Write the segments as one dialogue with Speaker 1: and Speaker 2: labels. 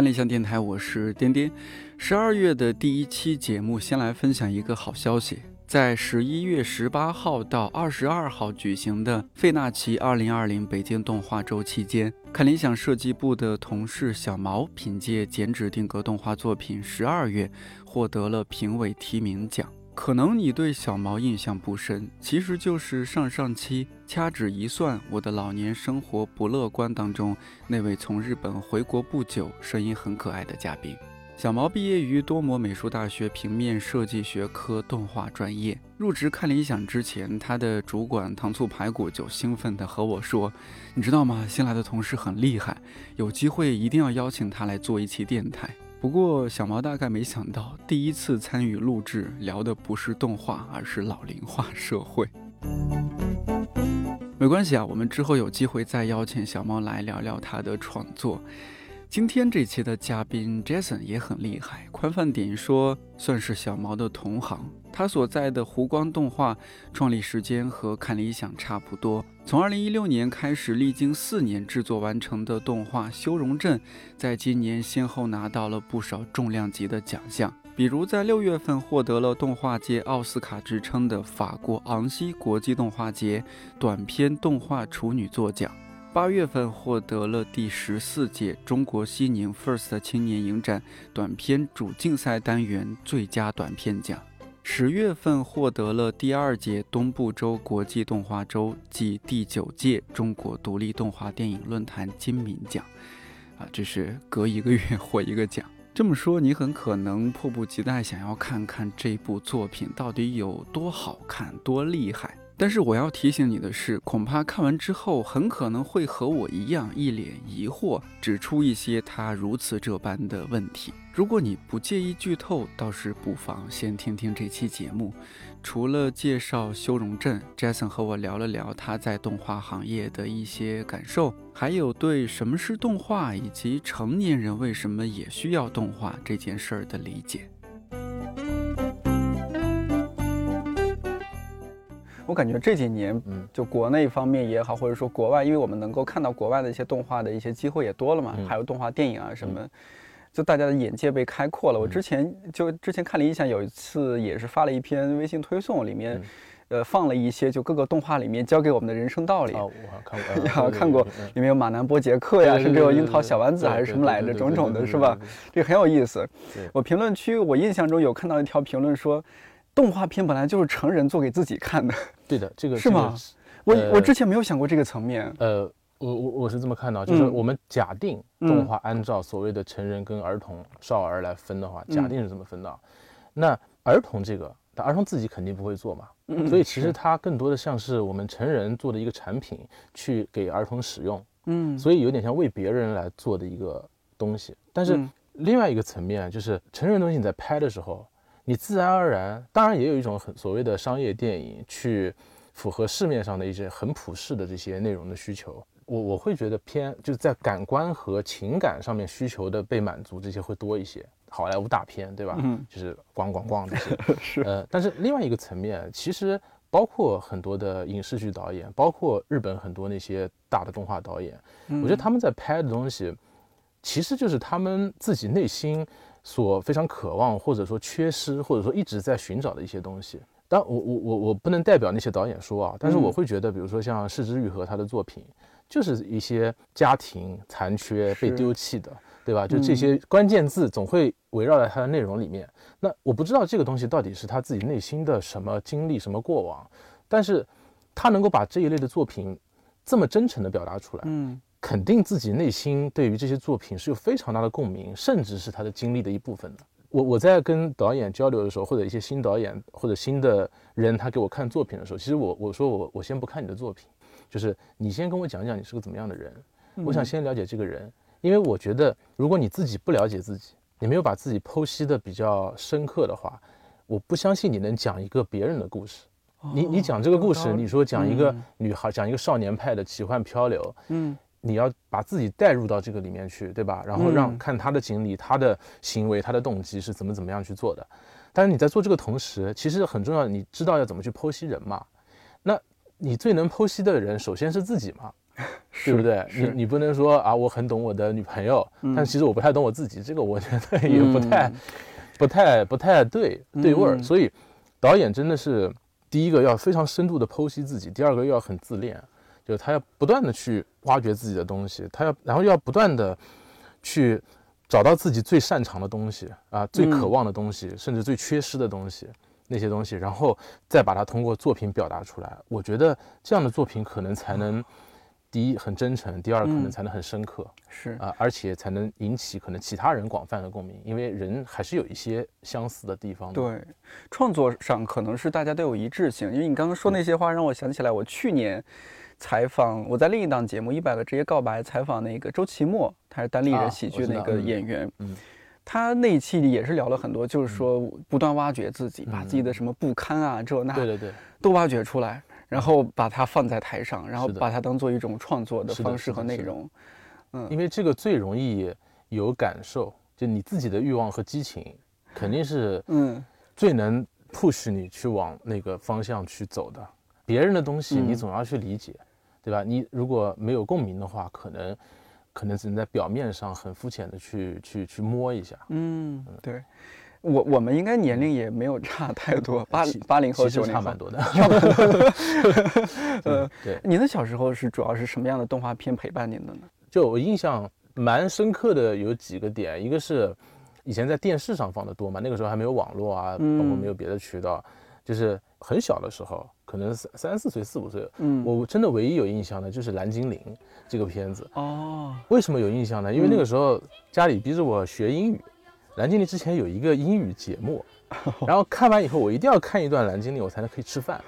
Speaker 1: 看理想电台，我是颠颠。十二月的第一期节目，先来分享一个好消息。在十一月十八号到二十二号举行的费纳奇二零二零北京动画周期间，看理想设计部的同事小毛凭借剪纸定格动画作品《十二月》获得了评委提名奖。可能你对小毛印象不深，其实就是上上期掐指一算，我的老年生活不乐观当中那位从日本回国不久、声音很可爱的嘉宾。小毛毕业于多摩美术大学平面设计学科动画专业。入职看理想之前，他的主管糖醋排骨就兴奋地和我说：“你知道吗？新来的同事很厉害，有机会一定要邀请他来做一期电台。”不过，小毛大概没想到，第一次参与录制聊的不是动画，而是老龄化社会。没关系啊，我们之后有机会再邀请小毛来聊聊他的创作。今天这期的嘉宾 Jason 也很厉害，宽泛点说，算是小毛的同行。他所在的湖光动画创立时间和看理想差不多，从2016年开始，历经四年制作完成的动画《修容镇》，在今年先后拿到了不少重量级的奖项，比如在六月份获得了动画界奥斯卡之称的法国昂西国际动画节短片动画处女作奖。八月份获得了第十四届中国西宁 FIRST 青年影展短片主竞赛单元最佳短片奖。十月份获得了第二届东部州国际动画周暨第九届中国独立动画电影论坛金敏奖。啊，这是隔一个月 获一个奖。这么说，你很可能迫不及待想要看看这部作品到底有多好看、多厉害。但是我要提醒你的是，恐怕看完之后很可能会和我一样一脸疑惑，指出一些他如此这般的问题。如果你不介意剧透，倒是不妨先听听这期节目。除了介绍修容镇，Jason 和我聊了聊他在动画行业的一些感受，还有对什么是动画以及成年人为什么也需要动画这件事儿的理解。我感觉这几年，嗯，就国内方面也好，或者说国外，因为我们能够看到国外的一些动画的一些机会也多了嘛，还有动画电影啊什么，就大家的眼界被开阔了。我之前就之前看理想有一次也是发了一篇微信推送，里面，呃，放了一些就各个动画里面教给我们的人生道理。
Speaker 2: 哦，我看过，
Speaker 1: 看过，里面有马南波杰克呀，甚至有樱桃小丸子还是什么来着，种种的是吧？这个很有意思。我评论区我印象中有看到一条评论说。动画片本来就是成人做给自己看的，
Speaker 2: 对的，这个
Speaker 1: 是吗？我我之前没有想过这个层面。
Speaker 2: 呃，我我我是这么看到，就是我们假定动画按照所谓的成人跟儿童、少儿来分的话，假定是这么分的。那儿童这个，他儿童自己肯定不会做嘛，所以其实它更多的像是我们成人做的一个产品，去给儿童使用。嗯，所以有点像为别人来做的一个东西。但是另外一个层面就是成人东西你在拍的时候。你自然而然，当然也有一种很所谓的商业电影，去符合市面上的一些很普世的这些内容的需求。我我会觉得偏就是在感官和情感上面需求的被满足，这些会多一些。好莱坞大片，对吧？嗯，就是咣咣咣这些。
Speaker 1: 是。
Speaker 2: 呃，但是另外一个层面，其实包括很多的影视剧导演，包括日本很多那些大的动画导演，我觉得他们在拍的东西，其实就是他们自己内心。所非常渴望，或者说缺失，或者说一直在寻找的一些东西。但我我我我不能代表那些导演说啊，但是我会觉得，比如说像柿之愈和他的作品，就是一些家庭残缺、被丢弃的，对吧？就这些关键字总会围绕在他的内容里面。那我不知道这个东西到底是他自己内心的什么经历、什么过往，但是他能够把这一类的作品这么真诚的表达出来，嗯。肯定自己内心对于这些作品是有非常大的共鸣，甚至是他的经历的一部分的。我我在跟导演交流的时候，或者一些新导演或者新的人，他给我看作品的时候，其实我我说我我先不看你的作品，就是你先跟我讲讲你是个怎么样的人，我想先了解这个人，因为我觉得如果你自己不了解自己，你没有把自己剖析的比较深刻的话，我不相信你能讲一个别人的故事。你你讲这个故事，你说讲一个女孩，讲一个少年派的奇幻漂流，嗯。你要把自己带入到这个里面去，对吧？然后让看他的经历、他的行为、他的动机是怎么怎么样去做的。但是你在做这个同时，其实很重要，你知道要怎么去剖析人嘛？那你最能剖析的人，首先是自己嘛。对不对？你你不能说啊，我很懂我的女朋友，
Speaker 1: 嗯
Speaker 2: 但其实我不太懂我自己，这个我觉得也不太、
Speaker 1: 嗯
Speaker 2: 不太不太对对味儿。
Speaker 1: 嗯
Speaker 2: 所以导演真的是第一个要非常深度的剖析自己，第二个又要很自恋，就是他要不断的去挖掘自己的东西，他要然后要不断的去找到自己最擅长的东西啊，最渴望的东西，甚至最缺失的东西。那些东西，然后再把它通过作品表达出来。我觉得这样的作品可能才能，第一很真诚，第二可能
Speaker 1: 嗯
Speaker 2: 才能很深刻
Speaker 1: 是
Speaker 2: 啊、而且才能引起可能其他人广泛的共鸣，因为人还是有一些相似的地方的。
Speaker 1: 对，创作上可能是大家都有一致性，因为你刚刚说那些话让我想起来，我去年采访我在另一档节目《一百个职业告白》采访那个周奇墨，他是单立
Speaker 2: 啊
Speaker 1: 人喜剧那个演员，
Speaker 2: 嗯。
Speaker 1: 他那一期里也是聊了很多，就是说不断挖掘自己，把自己的
Speaker 2: 嗯
Speaker 1: 什么不堪啊这那
Speaker 2: 对对对，
Speaker 1: 都挖掘出来，然后把它放在台上，然后把它当做一种创作的方式和内容。嗯。
Speaker 2: 因为这个最容易有感受，就你自己的欲望和激情，肯定是
Speaker 1: 嗯。
Speaker 2: 最能 push 你去往那个方向去走的。别人的东西你
Speaker 1: 嗯
Speaker 2: 总要去理解，对吧？你如果没有共鸣的话，可能可能只能在表面上很肤浅的去去去摸一下。
Speaker 1: 嗯，对。我我们应该年龄也没有差太多，八
Speaker 2: 其
Speaker 1: 八零后
Speaker 2: 其实
Speaker 1: 九零后
Speaker 2: 差蛮。多的。
Speaker 1: 呃，
Speaker 2: 对，
Speaker 1: 您的小时候是主要是什么样的动画片陪伴您的呢？
Speaker 2: 就我印象蛮深刻的有几个点，一个是以前在电视上放的多嘛，那个时候还没有网络啊，包括
Speaker 1: 嗯
Speaker 2: 没有别的渠道，就是很小的时候，可能三三四岁、四五岁，
Speaker 1: 嗯，
Speaker 2: 我真的唯一有印象的就是《蓝精灵》这个片子。
Speaker 1: 哦，
Speaker 2: 为什么有印象呢？因为那
Speaker 1: 嗯
Speaker 2: 个时候家里逼着我学英语，蓝精灵》之前有一个英语节目，然后看完以后我一定要看一段《蓝精灵》，我才能可以吃饭，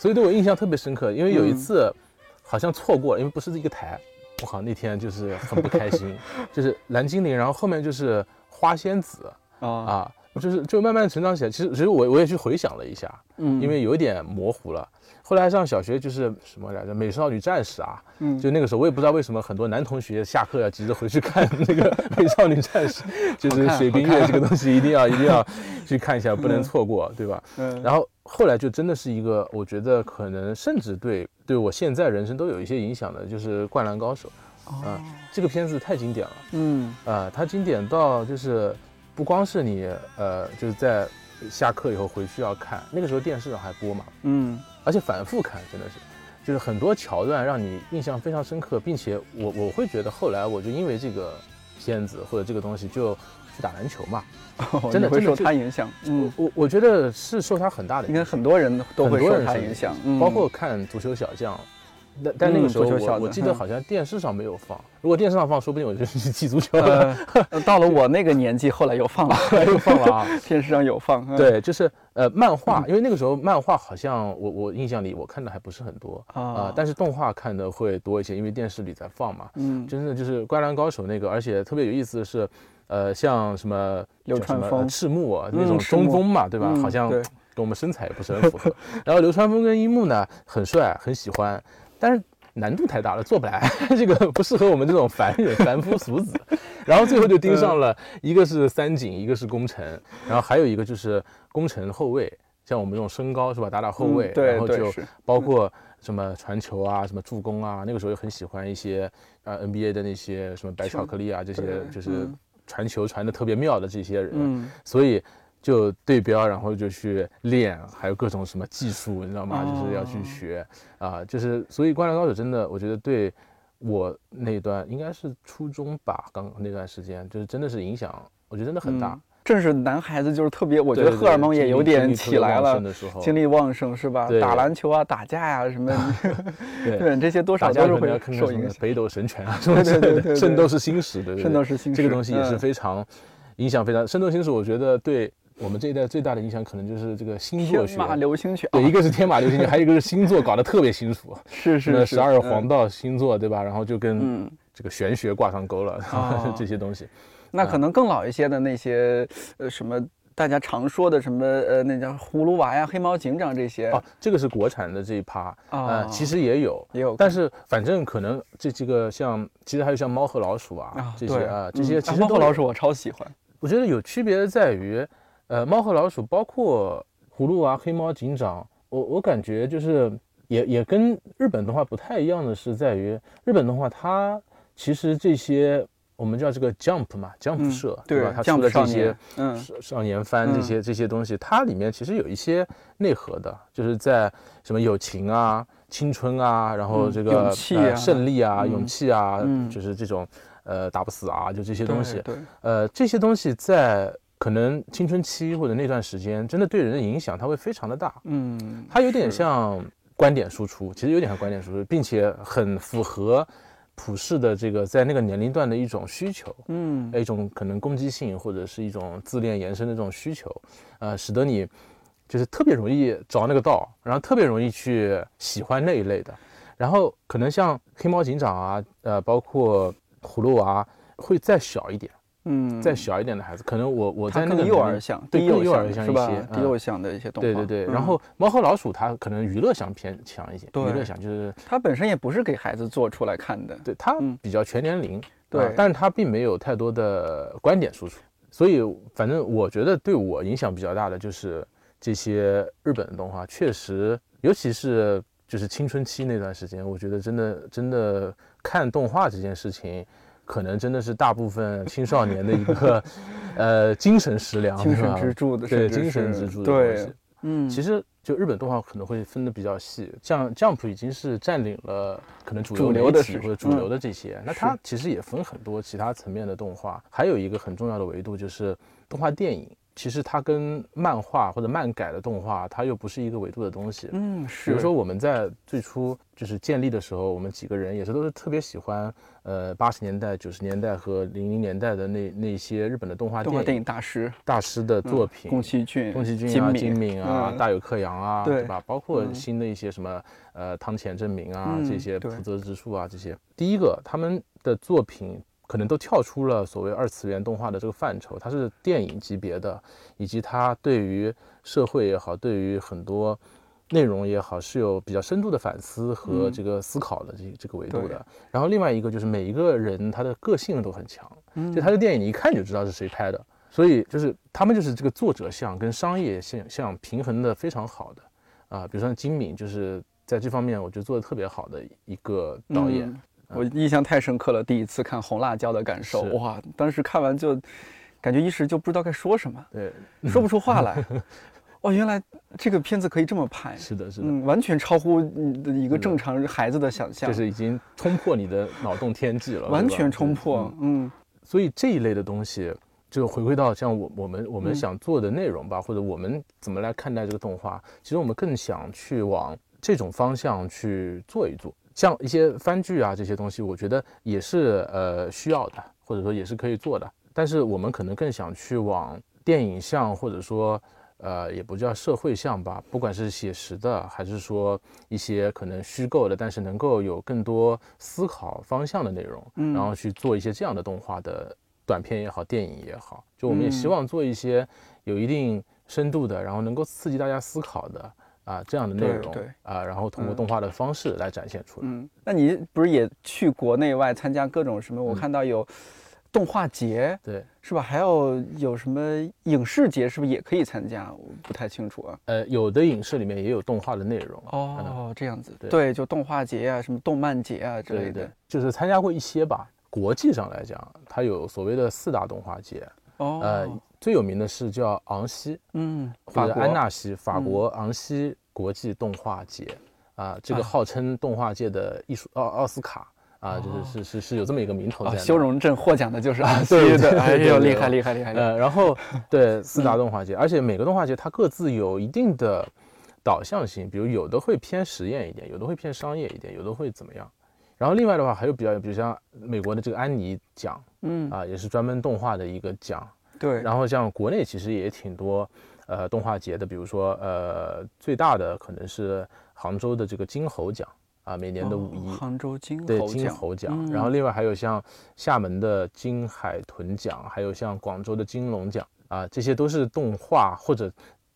Speaker 2: 所以对我印象特别深刻。因为有一
Speaker 1: 嗯
Speaker 2: 次好像错过了，因为不是一个台，我靠那天就是很不开心，就是《蓝精灵》，然后后面就是花仙子
Speaker 1: 啊，
Speaker 2: 啊，就是就慢慢成长起来。其实其实我我也去回想了一下，
Speaker 1: 嗯，
Speaker 2: 因为有一点模糊了。后来上小学就是什么来着，《美少女战士》啊，
Speaker 1: 嗯
Speaker 2: 就那个时候，我也不知道为什么很多男同学下课要急着回去看那个 《美少女战士》，就是水冰月这个东西一定要一定要 去看一下，不能错过，对吧？
Speaker 1: 嗯，
Speaker 2: 然后后来就真的是一个，我觉得可能甚至对对我现在人生都有一些影响的，就是《灌篮高手》
Speaker 1: 哦
Speaker 2: 啊，这个片子太经典了
Speaker 1: 嗯
Speaker 2: 啊，它经典到就是不光是你呃就是在下课以后回去要看，那个时候电视上还播嘛，
Speaker 1: 嗯。
Speaker 2: 而且反复看，真的是，就是很多桥段让你印象非常深刻，并且我我会觉得后来我就因为这个片子或者这个东西就去打篮球嘛，真的真的就
Speaker 1: 他影响，嗯，
Speaker 2: 我我我觉得是受他很大的影响，
Speaker 1: 应该很多人都会受他影响，
Speaker 2: 包
Speaker 1: 嗯。
Speaker 2: 括看足球小将。但但那个
Speaker 1: 嗯
Speaker 2: 时候我我记得好像电视上没有放，如果电视上放，说不定我就去踢足球了。
Speaker 1: 呃，到了我那个年纪，后来又放了，
Speaker 2: 又放了啊！
Speaker 1: 电视上有放，嗯
Speaker 2: 对，就是呃漫画，因为那个时候漫画好像我我印象里我看的还不是很多啊、
Speaker 1: 啊，
Speaker 2: 但是动画看的会多一些，因为电视里在放嘛。
Speaker 1: 嗯，
Speaker 2: 真的就是《灌篮高手》那个，而且特别有意思的是，呃，像什么叫什么
Speaker 1: 流川枫
Speaker 2: 呃赤木啊那
Speaker 1: 嗯
Speaker 2: 种中锋嘛，对吧？
Speaker 1: 嗯
Speaker 2: 好像跟我们身材也不是很符合。然后流川枫跟樱木呢，很帅，很喜欢，但是难度太大了，做不来，这个不适合我们这种凡人、凡夫俗子。然后最后就盯上了一个是三井，一个是宫城，然后还有一个就是宫城后卫，像我们这种身高是吧，打打后卫，
Speaker 1: 嗯
Speaker 2: 然后就包括什么传球啊，什么助攻啊，那个时候又很喜欢一些呃 NBA 的那些什么白巧克力啊，这些就是
Speaker 1: 嗯
Speaker 2: 传球传的特别妙的这些人，
Speaker 1: 嗯。
Speaker 2: 所以就对标，然后就去练，还有各种什么技术，你知道吗？就是要去
Speaker 1: 哦
Speaker 2: 学啊，就是所以《灌篮高手》真的，我觉得对我那段应该是初中吧，刚那段时间，就是真的是影响，我觉得真的很大
Speaker 1: 嗯。正是男孩子就是特别，我
Speaker 2: 我
Speaker 1: 觉得荷尔蒙也有点起来了，精力旺盛是吧？
Speaker 2: 对
Speaker 1: 打篮球啊，打架呀、什么，
Speaker 2: 对
Speaker 1: 对这些多少都是会受影响。
Speaker 2: 北斗神拳啊，什么 的，
Speaker 1: 对对对对对
Speaker 2: 圣斗士星矢，对对对
Speaker 1: 圣斗士星矢
Speaker 2: 这个东西也是
Speaker 1: 嗯
Speaker 2: 非常影响非常。圣斗士星矢，我觉得对我们这一代最大的影响，可能就是这个星座学
Speaker 1: 天。马流星拳，
Speaker 2: 对，
Speaker 1: 啊
Speaker 2: 一个是天马流星拳，还有一个是星座搞得特别清楚，
Speaker 1: 是是是
Speaker 2: 十二
Speaker 1: 嗯
Speaker 2: 黄道星座，对吧？然后就跟
Speaker 1: 嗯，
Speaker 2: 这个玄学挂上钩了
Speaker 1: 哦，
Speaker 2: 这些东西。
Speaker 1: 那可能更老一些的那些呃什么。大家常说的什么呃，那叫葫芦娃呀、黑猫警长这些
Speaker 2: 哦，这个是国产的这一趴，
Speaker 1: 啊
Speaker 2: 呃，其实也有，
Speaker 1: 也有，
Speaker 2: 但是反正可能这几个像，其实还有像猫和老鼠啊
Speaker 1: 啊，
Speaker 2: 这些啊，这
Speaker 1: 嗯
Speaker 2: 些其实
Speaker 1: 猫和老鼠我超喜欢，
Speaker 2: 我觉得有区别的在于，呃，猫和老鼠包括葫芦娃、黑猫警长，我我感觉就是也也跟日本动画不太一样的是，在于日本动画它其实这些我们叫这个 Jump 嘛，Jump 社、
Speaker 1: 嗯对
Speaker 2: 吧？它出的这些
Speaker 1: 嗯
Speaker 2: 少少年番这些这些东西，它里面其实有一些内核的，就是在什么友情啊、青春啊，然后
Speaker 1: 嗯
Speaker 2: 这个、胜利啊、
Speaker 1: 嗯
Speaker 2: 勇气啊，
Speaker 1: 嗯
Speaker 2: 就是这种呃打不死啊，就这些东西
Speaker 1: 对。对，
Speaker 2: 呃，这些东西在可能青春期或者那段时间，真的对人的影响，它会非常的大。
Speaker 1: 嗯，
Speaker 2: 它有点像观点输出，其实有点像观点输出，并且很符合普世的这个在那个年龄段的一种需求，
Speaker 1: 嗯
Speaker 2: 一种可能攻击性或者是一种自恋延伸的这种需求，呃，使得你就是特别容易着那个道，然后特别容易去喜欢那一类的，然后可能像黑猫警长啊，呃，包括葫芦娃会再小一点。
Speaker 1: 嗯，
Speaker 2: 再小一点的孩子，可能我我在那个幼
Speaker 1: 儿向，
Speaker 2: 对
Speaker 1: 低幼
Speaker 2: 幼儿向一些？
Speaker 1: 低
Speaker 2: 嗯
Speaker 1: 幼向的一些动画，
Speaker 2: 对对对，
Speaker 1: 嗯。
Speaker 2: 然后猫和老鼠它可能娱乐向偏强一些，娱乐向就是
Speaker 1: 它本身也不是给孩子做出来看的，
Speaker 2: 对它
Speaker 1: 嗯。
Speaker 2: 比较全年龄，
Speaker 1: 对
Speaker 2: 啊但是它并没有太多的观点输出，所以反正我觉得对我影响比较大的就是这些日本的动画，确实，尤其是就是青春期那段时间，我觉得真的真的看动画这件事情。可能真的是大部分青少年的一个，呃，精神食粮，
Speaker 1: 精神支柱的，
Speaker 2: 对精神支柱的东
Speaker 1: 对
Speaker 2: 西。，
Speaker 1: 嗯，
Speaker 2: 其实就日本动画可能会分的比较细，像 Jump 已经是占领了可能主
Speaker 1: 主
Speaker 2: 流
Speaker 1: 的
Speaker 2: 或者主流的这些，那它其实也分很多其他层面的动画，还有一个很重要的维度就是动画电影。其实它跟漫画或者漫改的动画，它又不是一个维度的东西。
Speaker 1: 嗯，
Speaker 2: 比，如说我们在最初就是建立的时候，我们几个人也是都是特别喜欢，呃，八十年代、九十年代和零零年代的那那些日本的动画电影
Speaker 1: 大师。
Speaker 2: 大师的作
Speaker 1: 嗯
Speaker 2: 品，
Speaker 1: 宫崎骏、
Speaker 2: 宫崎骏啊、
Speaker 1: 金
Speaker 2: 金敏啊、
Speaker 1: 嗯。
Speaker 2: 大有克洋啊，
Speaker 1: 对。
Speaker 2: 吧？包括
Speaker 1: 嗯。
Speaker 2: 新的一些什么呃汤浅证明啊，
Speaker 1: 嗯
Speaker 2: 这些
Speaker 1: 对。
Speaker 2: 浦泽直树啊，这些。第一个，他们的作品可能都跳出了所谓二次元动画的这个范畴，它是电影级别的，以及它对于社会也好，对于很多。内容也好，是有比较深度的反思和
Speaker 1: 嗯
Speaker 2: 这个思考的这这个维度的。然后另外一个就是每一个人他的个性都很强，
Speaker 1: 嗯
Speaker 2: 就他的电影你一看就知道是谁拍的，所以就是他们就是这个作者像跟商业像像平衡的非常好的啊、比如说金敏就是在这方面我觉得做的特别好的一个导演，
Speaker 1: 嗯我印象太深刻了，第一次看《红辣椒》的感受，哇，当时看完就感觉一时就不知道该说什么，
Speaker 2: 对，
Speaker 1: 说不出话来。哦，原来这个片子可以这么拍，
Speaker 2: 是的，是的，
Speaker 1: 嗯，完全超乎你的一个正常孩子的想象，
Speaker 2: 就是已经冲破你的脑洞天际了，
Speaker 1: 完全冲破
Speaker 2: 嗯，
Speaker 1: 嗯。
Speaker 2: 所以这一类的东西，就回归到像我我们我们
Speaker 1: 嗯。
Speaker 2: 想做的内容吧，或者我们怎么来看待这个动画，其实我们更想去往这种方向去做一做。像一些番剧啊这些东西，我觉得也是呃需要的，或者说也是可以做的。但是我们可能更想去往电影向，或者说呃也不叫社会向吧，不管是写实的，还是说一些可能虚构的，但是能够有更多思考方向的内容，
Speaker 1: 嗯
Speaker 2: 然后去做一些这样的动画的短片也好，电影也好，就我们也希
Speaker 1: 嗯
Speaker 2: 望做一些有一定深度的，然后能够刺激大家思考的啊这样的内容
Speaker 1: 对对
Speaker 2: 啊，然后通过
Speaker 1: 嗯
Speaker 2: 动画的方式来展现出来。
Speaker 1: 嗯，那你不是也去国内外参加各种什么？我
Speaker 2: 嗯
Speaker 1: 看到有动画节，
Speaker 2: 对，
Speaker 1: 是吧？还有有什么影视节，是不是也可以参加？我不太清楚啊。
Speaker 2: 呃，有的影视里面也有动画的内容。
Speaker 1: 哦，这样子，
Speaker 2: 对
Speaker 1: 对，就动画节啊，什么动漫节啊之类的
Speaker 2: 就是参加过一些吧。国际上来讲，它有所谓的四大动画节，
Speaker 1: 哦，
Speaker 2: 呃，最有名的是叫昂西
Speaker 1: 嗯，
Speaker 2: 或者
Speaker 1: 法国。
Speaker 2: 安纳西，法
Speaker 1: 嗯。
Speaker 2: 国昂西国际动画节啊，这个
Speaker 1: 啊。
Speaker 2: 号称动画界的艺术奥奥斯卡啊，就
Speaker 1: 哦
Speaker 2: 是是是是有这么一个名头在
Speaker 1: 哦，修容镇获奖的就是 啊，对
Speaker 2: 对对
Speaker 1: 的，哎呦，厉害厉害！厉害
Speaker 2: 呃，然后 对四大动画节，而且每个动画节它各自有一定的导向性，比如有的会偏实验一点，有的会偏商业一点，有的会怎么样。然后另外的话还有比较，比如像美国的这个安妮奖
Speaker 1: 嗯，
Speaker 2: 啊，也是专门动画的一个奖。
Speaker 1: 对，
Speaker 2: 然后像国内其实也挺多呃动画节的，比如说呃最大的可能是杭州的这个金猴奖啊，每年的五一。
Speaker 1: 哦杭州金
Speaker 2: 对金
Speaker 1: 猴奖，嗯
Speaker 2: 然后另外还有像厦门的金海豚奖，还有像广州的金龙奖啊，这些都是动画或者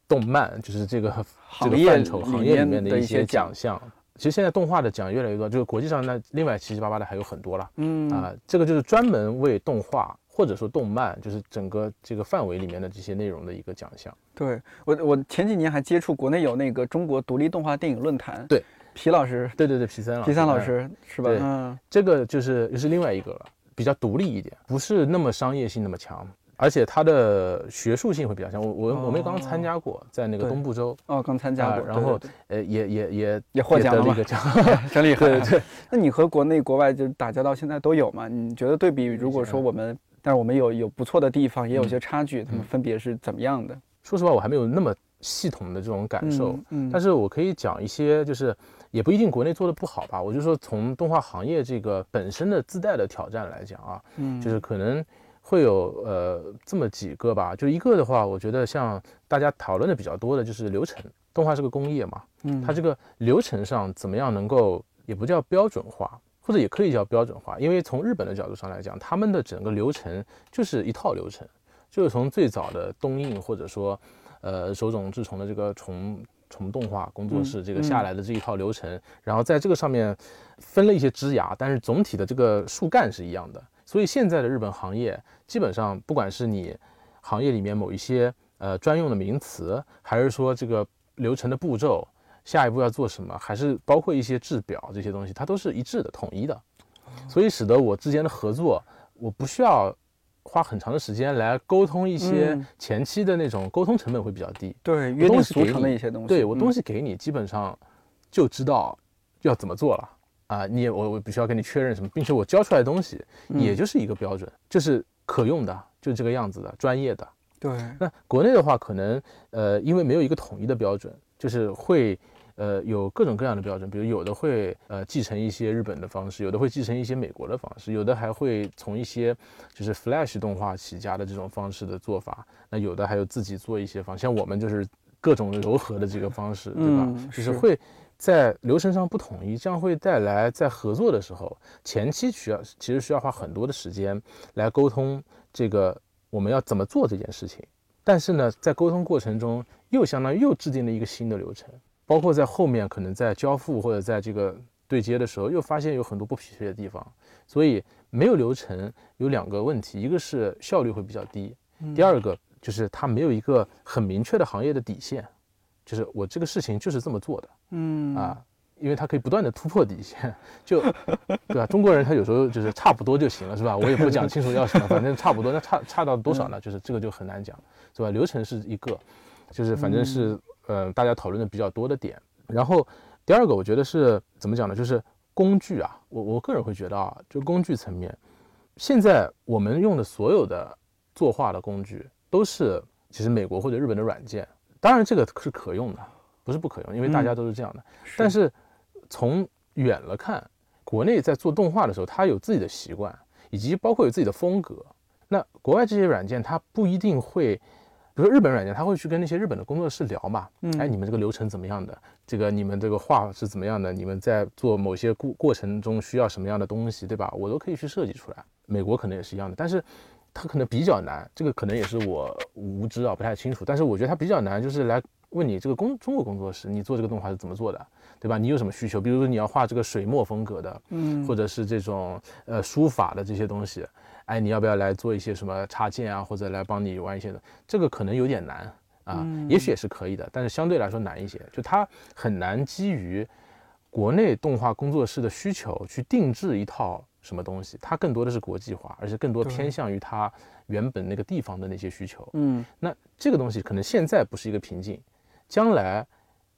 Speaker 2: 动漫，就是这个这个范畴行业里面
Speaker 1: 的
Speaker 2: 的一些
Speaker 1: 奖
Speaker 2: 奖，项。其实现在动画的奖越来越多，就是国际上那另外七七八八的还有很多了。
Speaker 1: 嗯。
Speaker 2: 啊。这个就是专门为动画或者说动漫，就是整个这个范围里面的这些内容的一个奖项。
Speaker 1: 对我，我前几年还接触国内有那个中国独立动画电影论坛，
Speaker 2: 对，
Speaker 1: 皮老师，
Speaker 2: 对对对，皮三老师。
Speaker 1: 皮三老
Speaker 2: 哎
Speaker 1: 师是吧？
Speaker 2: 对。
Speaker 1: 嗯，
Speaker 2: 这个就是又是另外一个了，比较独立一点，不是那么商业性那么强，而且它的学术性会比较强。我我我们也刚参加过，在那个东部州，
Speaker 1: 哦，刚参加过，
Speaker 2: 啊然后呃，也也也
Speaker 1: 也获奖了嘛
Speaker 2: 得个奖。
Speaker 1: 对对真厉害。
Speaker 2: 对对，
Speaker 1: 那你和国内国外就打交道，现在都有吗？你觉得对比，如果说我们，但是我们有有不错的地方，也有些差距，他们分别是怎么样的？
Speaker 2: 说实话，我还没有那么系统的这种感受，
Speaker 1: 嗯，
Speaker 2: 但是我可以讲一些，就是也不一定国内做的不好吧。我就说从动画行业这个本身的自带的挑战来讲啊，
Speaker 1: 嗯
Speaker 2: 就是可能会有呃这么几个吧。就一个的话，我觉得像大家讨论的比较多的就是流程，动画是个工业嘛，
Speaker 1: 嗯
Speaker 2: 它这个流程上怎么样能够也不叫标准化，或者也可以叫标准化，因为从日本的角度上来讲，他们的整个流程就是一套流程，就是从最早的东映或者说呃手冢治虫的这个虫虫动画工作室
Speaker 1: 嗯
Speaker 2: 这个下来的这一套流程，然后在这个上面分了一些枝芽，但是总体的这个树干是一样的。所以现在的日本行业基本上，不管是你行业里面某一些呃专用的名词，还是说这个流程的步骤，下一步要做什么，还是包括一些制表这些东西，它都是一致的、统一的。所以使得我之间的合作，我不需要花很长的时间来沟通一些
Speaker 1: 嗯
Speaker 2: 前期的那种沟通成本会比较低。
Speaker 1: 对约定俗成的一些东西，
Speaker 2: 对我东
Speaker 1: 西，
Speaker 2: 西给你，基本上就知道要怎么做了啊。你也我我必须要跟你确认什么，并且我教出来的东西
Speaker 1: 嗯
Speaker 2: 也就是一个标准，就是可用的，就这个样子的，专业的。
Speaker 1: 对，
Speaker 2: 那国内的话，可能呃，因为没有一个统一的标准，就是会呃有各种各样的标准，比如有的会呃继承一些日本的方式，有的会继承一些美国的方式，有的还会从一些就是 Flash 动画起家的这种方式的做法，那有的还有自己做一些方，像我们就是各种柔和的这个方式，对吧？
Speaker 1: 嗯
Speaker 2: 就是是会。在流程上不统一，这样会带来在合作的时候，前期需要其实需要花很多的时间来沟通这个我们要怎么做这件事情。但是呢，在沟通过程中，又相当于又制定了一个新的流程，包括在后面可能在交付或者在这个对接的时候，又发现有很多不匹配的地方。所以没有流程有两个问题，一个是效率会比较低，第二个就是它没有一个很明确的行业的底线，就是我这个事情就是这么做的
Speaker 1: 嗯
Speaker 2: 啊。因为他可以不断的突破底线，就对吧？中国人他有时候就是差不多就行了，是吧？我也不讲清楚要什么，反正差不多，那差差到多少呢？就是这个就很难讲，是吧？流程是一个，就是反正是呃大家讨论的比较多的点。然后第二个，我觉得是怎么讲呢？就是工具啊，我我个人会觉得啊，就工具层面，现在我们用的所有的作画的工具都是其实美国或者日本的软件，当然这个是可用的，不是不可用，因为大家都是这样的。但是从远了看，国内在做动画的时候，它有自己的习惯，以及包括有自己的风格。那国外这些软件，它不一定会，比如说日本软件，它会去跟那些日本的工作室聊嘛，
Speaker 1: 嗯
Speaker 2: 哎，你们这个流程怎么样的？这个你们这个画是怎么样的？你们在做某些过过程中需要什么样的东西，对吧？我都可以去设计出来。美国可能也是一样的，但是它可能比较难，这个可能也是我无知啊，不太清楚。但是我觉得它比较难，就是来问你这个工中国工作室，你做这个动画是怎么做的，对吧？你有什么需求？比如说你要画这个水墨风格的，
Speaker 1: 嗯
Speaker 2: 或者是这种呃书法的这些东西，哎，你要不要来做一些什么插件啊，或者来帮你玩一些的？这个可能有点难啊，也许也是可以的，但是相对来说难一些，就它很难基于国内动画工作室的需求去定制一套什么东西，它更多的是国际化，而且更多偏向于它原本那个地方的那些需求。
Speaker 1: 嗯
Speaker 2: 那这个东西可能现在不是一个瓶颈，将来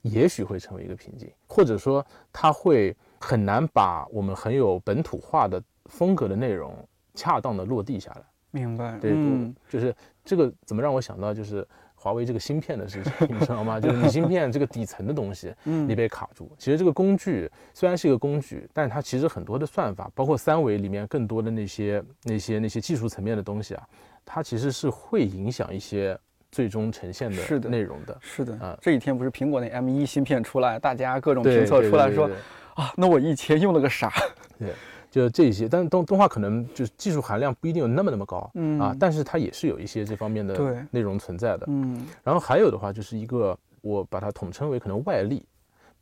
Speaker 2: 也许会成为一个瓶颈，或者说它会很难把我们很有本土化的风格的内容恰当的落地下来。
Speaker 1: 明白，
Speaker 2: 对，
Speaker 1: 嗯
Speaker 2: 就是这个怎么让我想到就是华为这个芯片的事情，你知道吗？就是你芯片这个底层的东西，
Speaker 1: 嗯
Speaker 2: 你被卡住。其实这个工具虽然是一个工具，但它其实很多的算法，包括三维里面更多的那些那些那些技术层面的东西啊，它其实是会影响一些最终呈现
Speaker 1: 是的
Speaker 2: 的内容的。
Speaker 1: 是的
Speaker 2: 啊，
Speaker 1: 这几天不是苹果那 M 1芯片出来，大家各种评测出来说啊，那我以前用了个啥？
Speaker 2: 对，就这些，但是动动画可能就是技术含量不一定有那么那么高，
Speaker 1: 嗯
Speaker 2: 啊，但是它也是有一些这方面的内容存在的。
Speaker 1: 嗯
Speaker 2: 然后还有的话就是一个我把它统称为可能外力，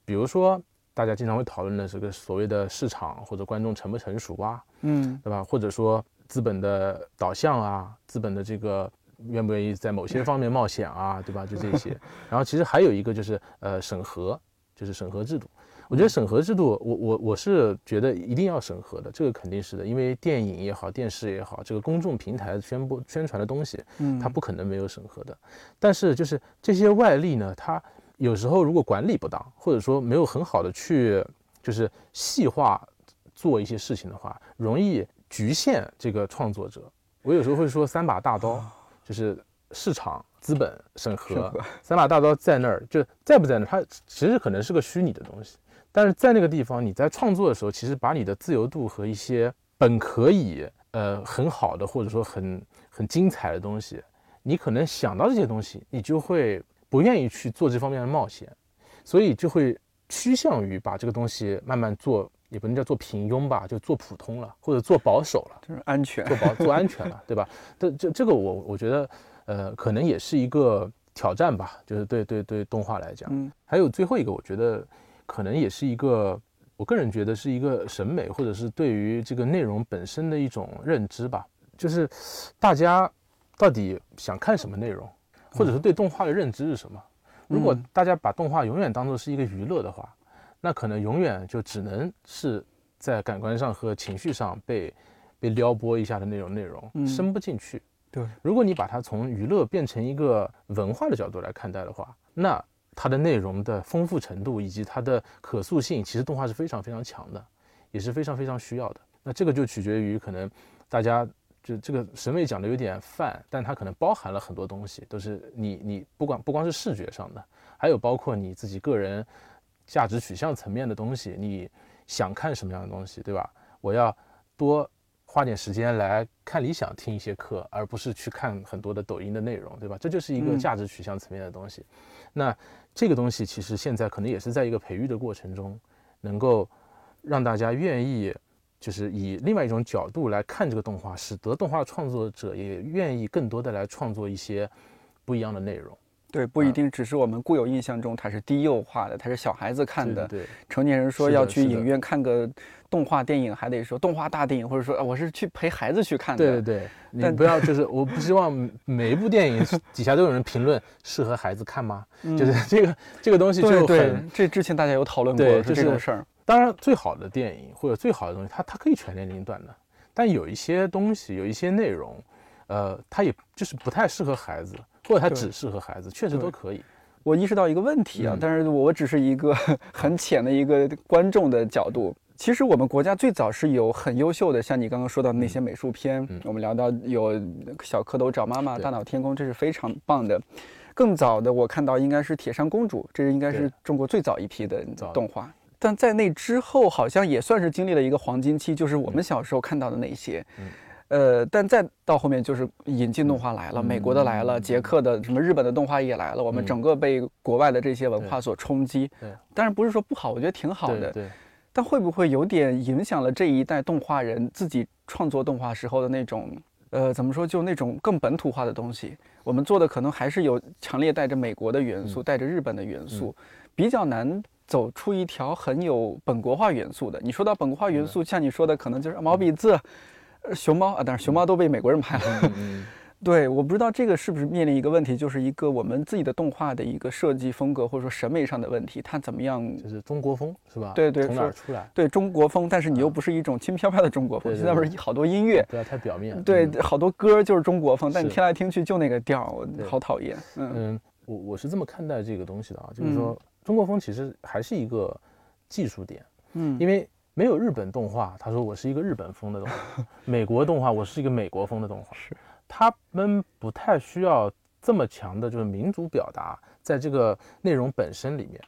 Speaker 2: 比如说大家经常会讨论的这个所谓的市场或者观众成不成熟啊，
Speaker 1: 嗯
Speaker 2: 对吧？或者说资本的导向啊，资本的这个愿不愿意在某些方面冒险啊，对吧？就这些。然后其实还有一个就是呃审核，就是审核制度。我觉得审核制度，我我我是觉得一定要审核的，这个肯定是的，因为电影也好，电视也好，这个公众平台宣布宣传的东西，
Speaker 1: 嗯，
Speaker 2: 它不可能没有审核的。但是就是这些外力呢，它有时候如果管理不当，或者说没有很好的去就是细化做一些事情的话，容易局限这个创作者。我有时候会说三把大刀，就是市场。资本审核三把大刀在那儿，就在不在那儿，它其实可能是个虚拟的东西，但是在那个地方，你在创作的时候，其实把你的自由度和一些本可以呃很好的或者说很很精彩的东西，你可能想到这些东西，你就会不愿意去做这方面的冒险，所以就会趋向于把这个东西慢慢做，也不能叫做平庸吧，就做普通了，或者做保守了，
Speaker 1: 就是安全，
Speaker 2: 做保做安全了，对吧？这这这个我我觉得。呃，可能也是一个挑战吧，就是对对对动画来讲，
Speaker 1: 嗯，
Speaker 2: 还有最后一个，我觉得可能也是一个，我个人觉得是一个审美，或者是对于这个内容本身的一种认知吧，就是大家到底想看什么内容，或者是对动画的认知是什么？如果大家把动画永远当做是一个娱乐的话，那可能永远就只能是在感官上和情绪上被被撩拨一下的那种内容，深不进去。
Speaker 1: 对，
Speaker 2: 如果你把它从娱乐变成一个文化的角度来看待的话，那它的内容的丰富程度以及它的可塑性，其实动画是非常非常强的，也是非常非常需要的。那这个就取决于可能大家就这个审美讲的有点泛，但它可能包含了很多东西，都是你你不管不光是视觉上的，还有包括你自己个人价值取向层面的东西，你想看什么样的东西，对吧？我要多。花点时间来看理想，听一些课，而不是去看很多的抖音的内容，对吧？这就是一个价值取向层面的东西。那这个东西其实现在可能也是在一个培育的过程中，能够让大家愿意，就是以另外一种角度来看这个动画，使得动画创作者也愿意更多的来创作一些不一样的内容。
Speaker 1: 对，不一定只是我们固有印象中它是低幼化的，它是小孩子看的。
Speaker 2: 对，
Speaker 1: 成年人说要去影院看个动画电影，还得说动画大电影，或者说啊我是去陪孩子去看
Speaker 2: 的。对对对，你不要就是我不希望每一部电影底下都有人评论适合孩子看吗？就是这个这个东西就
Speaker 1: 很。这之前大家有讨论过是这种事儿。
Speaker 2: 当然，最好的电影或者最好的东西，它它可以全年龄段的，但有一些东西，有一些内容，呃，它也就是不太适合孩子。或者它只适合孩子，确实都可以。
Speaker 1: 我意识到一个问题啊，但是我只是一个很浅的一个观众的角度。其实我们国家最早是有很优秀的，像你刚刚说到的那些美术片，我们聊到有小蝌蚪找妈妈、大闹天宫，这是非常棒的。更早的我看到应该是铁扇公主，这是应该是中国最早一批的动画。但在那之后，好像也算是经历了一个黄金期，就是我们小时候看到的那些。呃，但再到后面就是引进动画来了，美国的来了，捷克的什么日本的动画也来了，我们整个被国外的这些文化所冲击。
Speaker 2: 对，
Speaker 1: 当然不是说不好，我觉得挺好的。
Speaker 2: 对。
Speaker 1: 但会不会有点影响了这一代动画人自己创作动画时候的那种，呃，怎么说，就那种更本土化的东西？我们做的可能还是有强烈带着美国的元素，带着日本的元素，比较难走出一条很有本国化元素的。你说到本国化元素，像你说的，可能就是毛笔字。熊猫啊，但是熊猫都被美国人拍了。对，我不知道这个是不是面临一个问题，就是一个我们自己的动画的一个设计风格或者说审美上的问题，它怎么样？
Speaker 2: 就是中国风是吧？
Speaker 1: 对对，
Speaker 2: 从哪出来？
Speaker 1: 对中国风，但是你又不是一种轻飘飘的中国风。现在不是好多音乐，
Speaker 2: 不要太表面。
Speaker 1: 对，好多歌就是中国风，但你听来听去就那个调，好讨厌。
Speaker 2: 嗯，我我是这么看待这个东西的啊，就是说中国风其实还是一个技术点。
Speaker 1: 嗯，
Speaker 2: 因为。没有日本动画，他说我是一个日本风的动画；美国动画，我是一个美国风的动画。
Speaker 1: 是，
Speaker 2: 他们不太需要这么强的，就是民族表达在这个内容本身里面。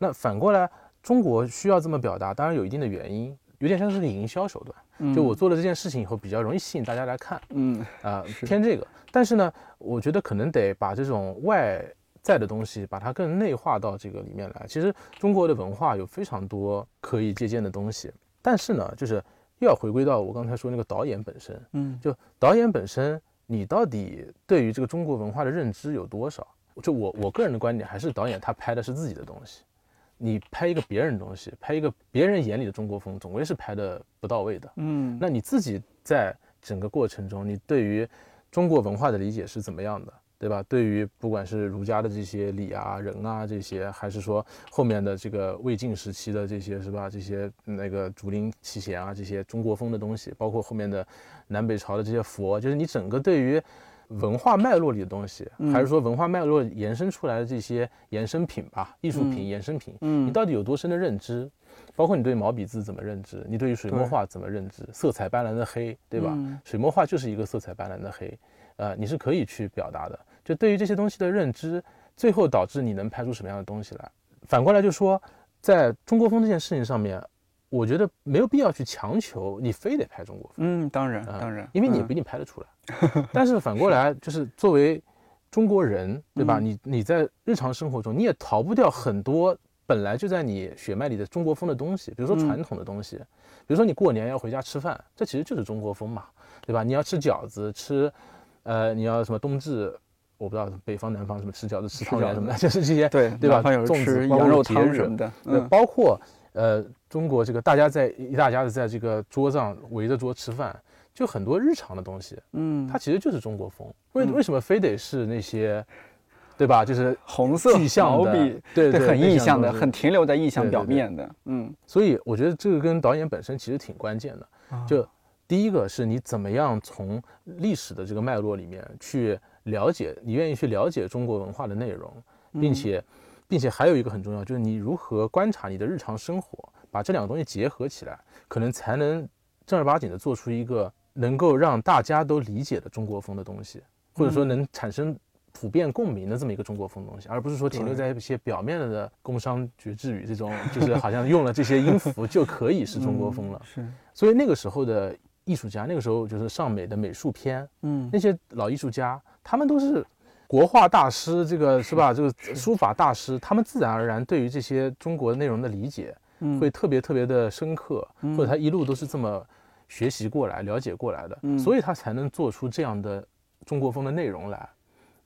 Speaker 2: 那反过来，中国需要这么表达，当然有一定的原因，有点像是个营销手段。就我做了这件事情以后，比较容易吸引大家来看。
Speaker 1: 嗯，
Speaker 2: 啊，偏这个。但是呢，我觉得可能得把这种外。在的东西，把它更内化到这个里面来。其实中国的文化有非常多可以借鉴的东西，但是呢，就是又要回归到我刚才说那个导演本身。
Speaker 1: 嗯，
Speaker 2: 就导演本身，你到底对于这个中国文化的认知有多少？就我我个人的观点，还是导演他拍的是自己的东西。你拍一个别人的东西，拍一个别人眼里的中国风，总归是拍的不到位的。
Speaker 1: 嗯，
Speaker 2: 那你自己在整个过程中，你对于中国文化的理解是怎么样的？对吧？对于不管是儒家的这些礼啊、人啊这些，还是说后面的这个魏晋时期的这些，是吧？这些那个竹林七贤啊，这些中国风的东西，包括后面的南北朝的这些佛，就是你整个对于文化脉络里的东西，还是说文化脉络延伸出来的这些衍生品吧，艺术品、衍生品，你到底有多深的认知？包括你对毛笔字怎么认知？你对于水墨画怎么认知？色彩斑斓的黑，对吧？水墨画就是一个色彩斑斓的黑，呃，你是可以去表达的。就对于这些东西的认知，最后导致你能拍出什么样的东西来。反过来就说，在中国风这件事情上面，我觉得没有必要去强求你非得拍中国风。
Speaker 1: 嗯，当然，当然，
Speaker 2: 因为你不一定拍得出来。但是反过来就是作为中国人，对吧？你你在日常生活中你也逃不掉很多本来就在你血脉里的中国风的东西，比如说传统的东西，比如说你过年要回家吃饭，这其实就是中国风嘛，对吧？你要吃饺子，吃，呃，你要什么冬至。我不知道北方南方什么吃饺子吃汤圆什么的，就是这些
Speaker 1: 对
Speaker 2: 对吧？
Speaker 1: 粽子、羊肉汤什么的，
Speaker 2: 包括呃中国这个大家在一大家子在这个桌上围着桌吃饭，就很多日常的东西，嗯，它其实就是中国风。为为什么非得是那些，对吧？就是
Speaker 1: 红色
Speaker 2: 具
Speaker 1: 象的，
Speaker 2: 对对，
Speaker 1: 很意象的，很停留在意象表面的，嗯。
Speaker 2: 所以我觉得这个跟导演本身其实挺关键的。就第一个是你怎么样从历史的这个脉络里面去。了解你愿意去了解中国文化的内容，并且，并且还有一个很重要，就是你如何观察你的日常生活，把这两个东西结合起来，可能才能正儿八经的做出一个能够让大家都理解的中国风的东西，或者说能产生普遍共鸣的这么一个中国风东西，而不是说停留在一些表面的工商绝句语这种，就是好像用了这些音符就可以是中国风了。
Speaker 1: 是，
Speaker 2: 所以那个时候的艺术家，那个时候就是上美的美术片，嗯，那些老艺术家。他们都是国画大师，这个是吧？这个书法大师，他们自然而然对于这些中国内容的理解，会特别特别的深刻，或者他一路都是这么学习过来、了解过来的，所以他才能做出这样的中国风的内容来。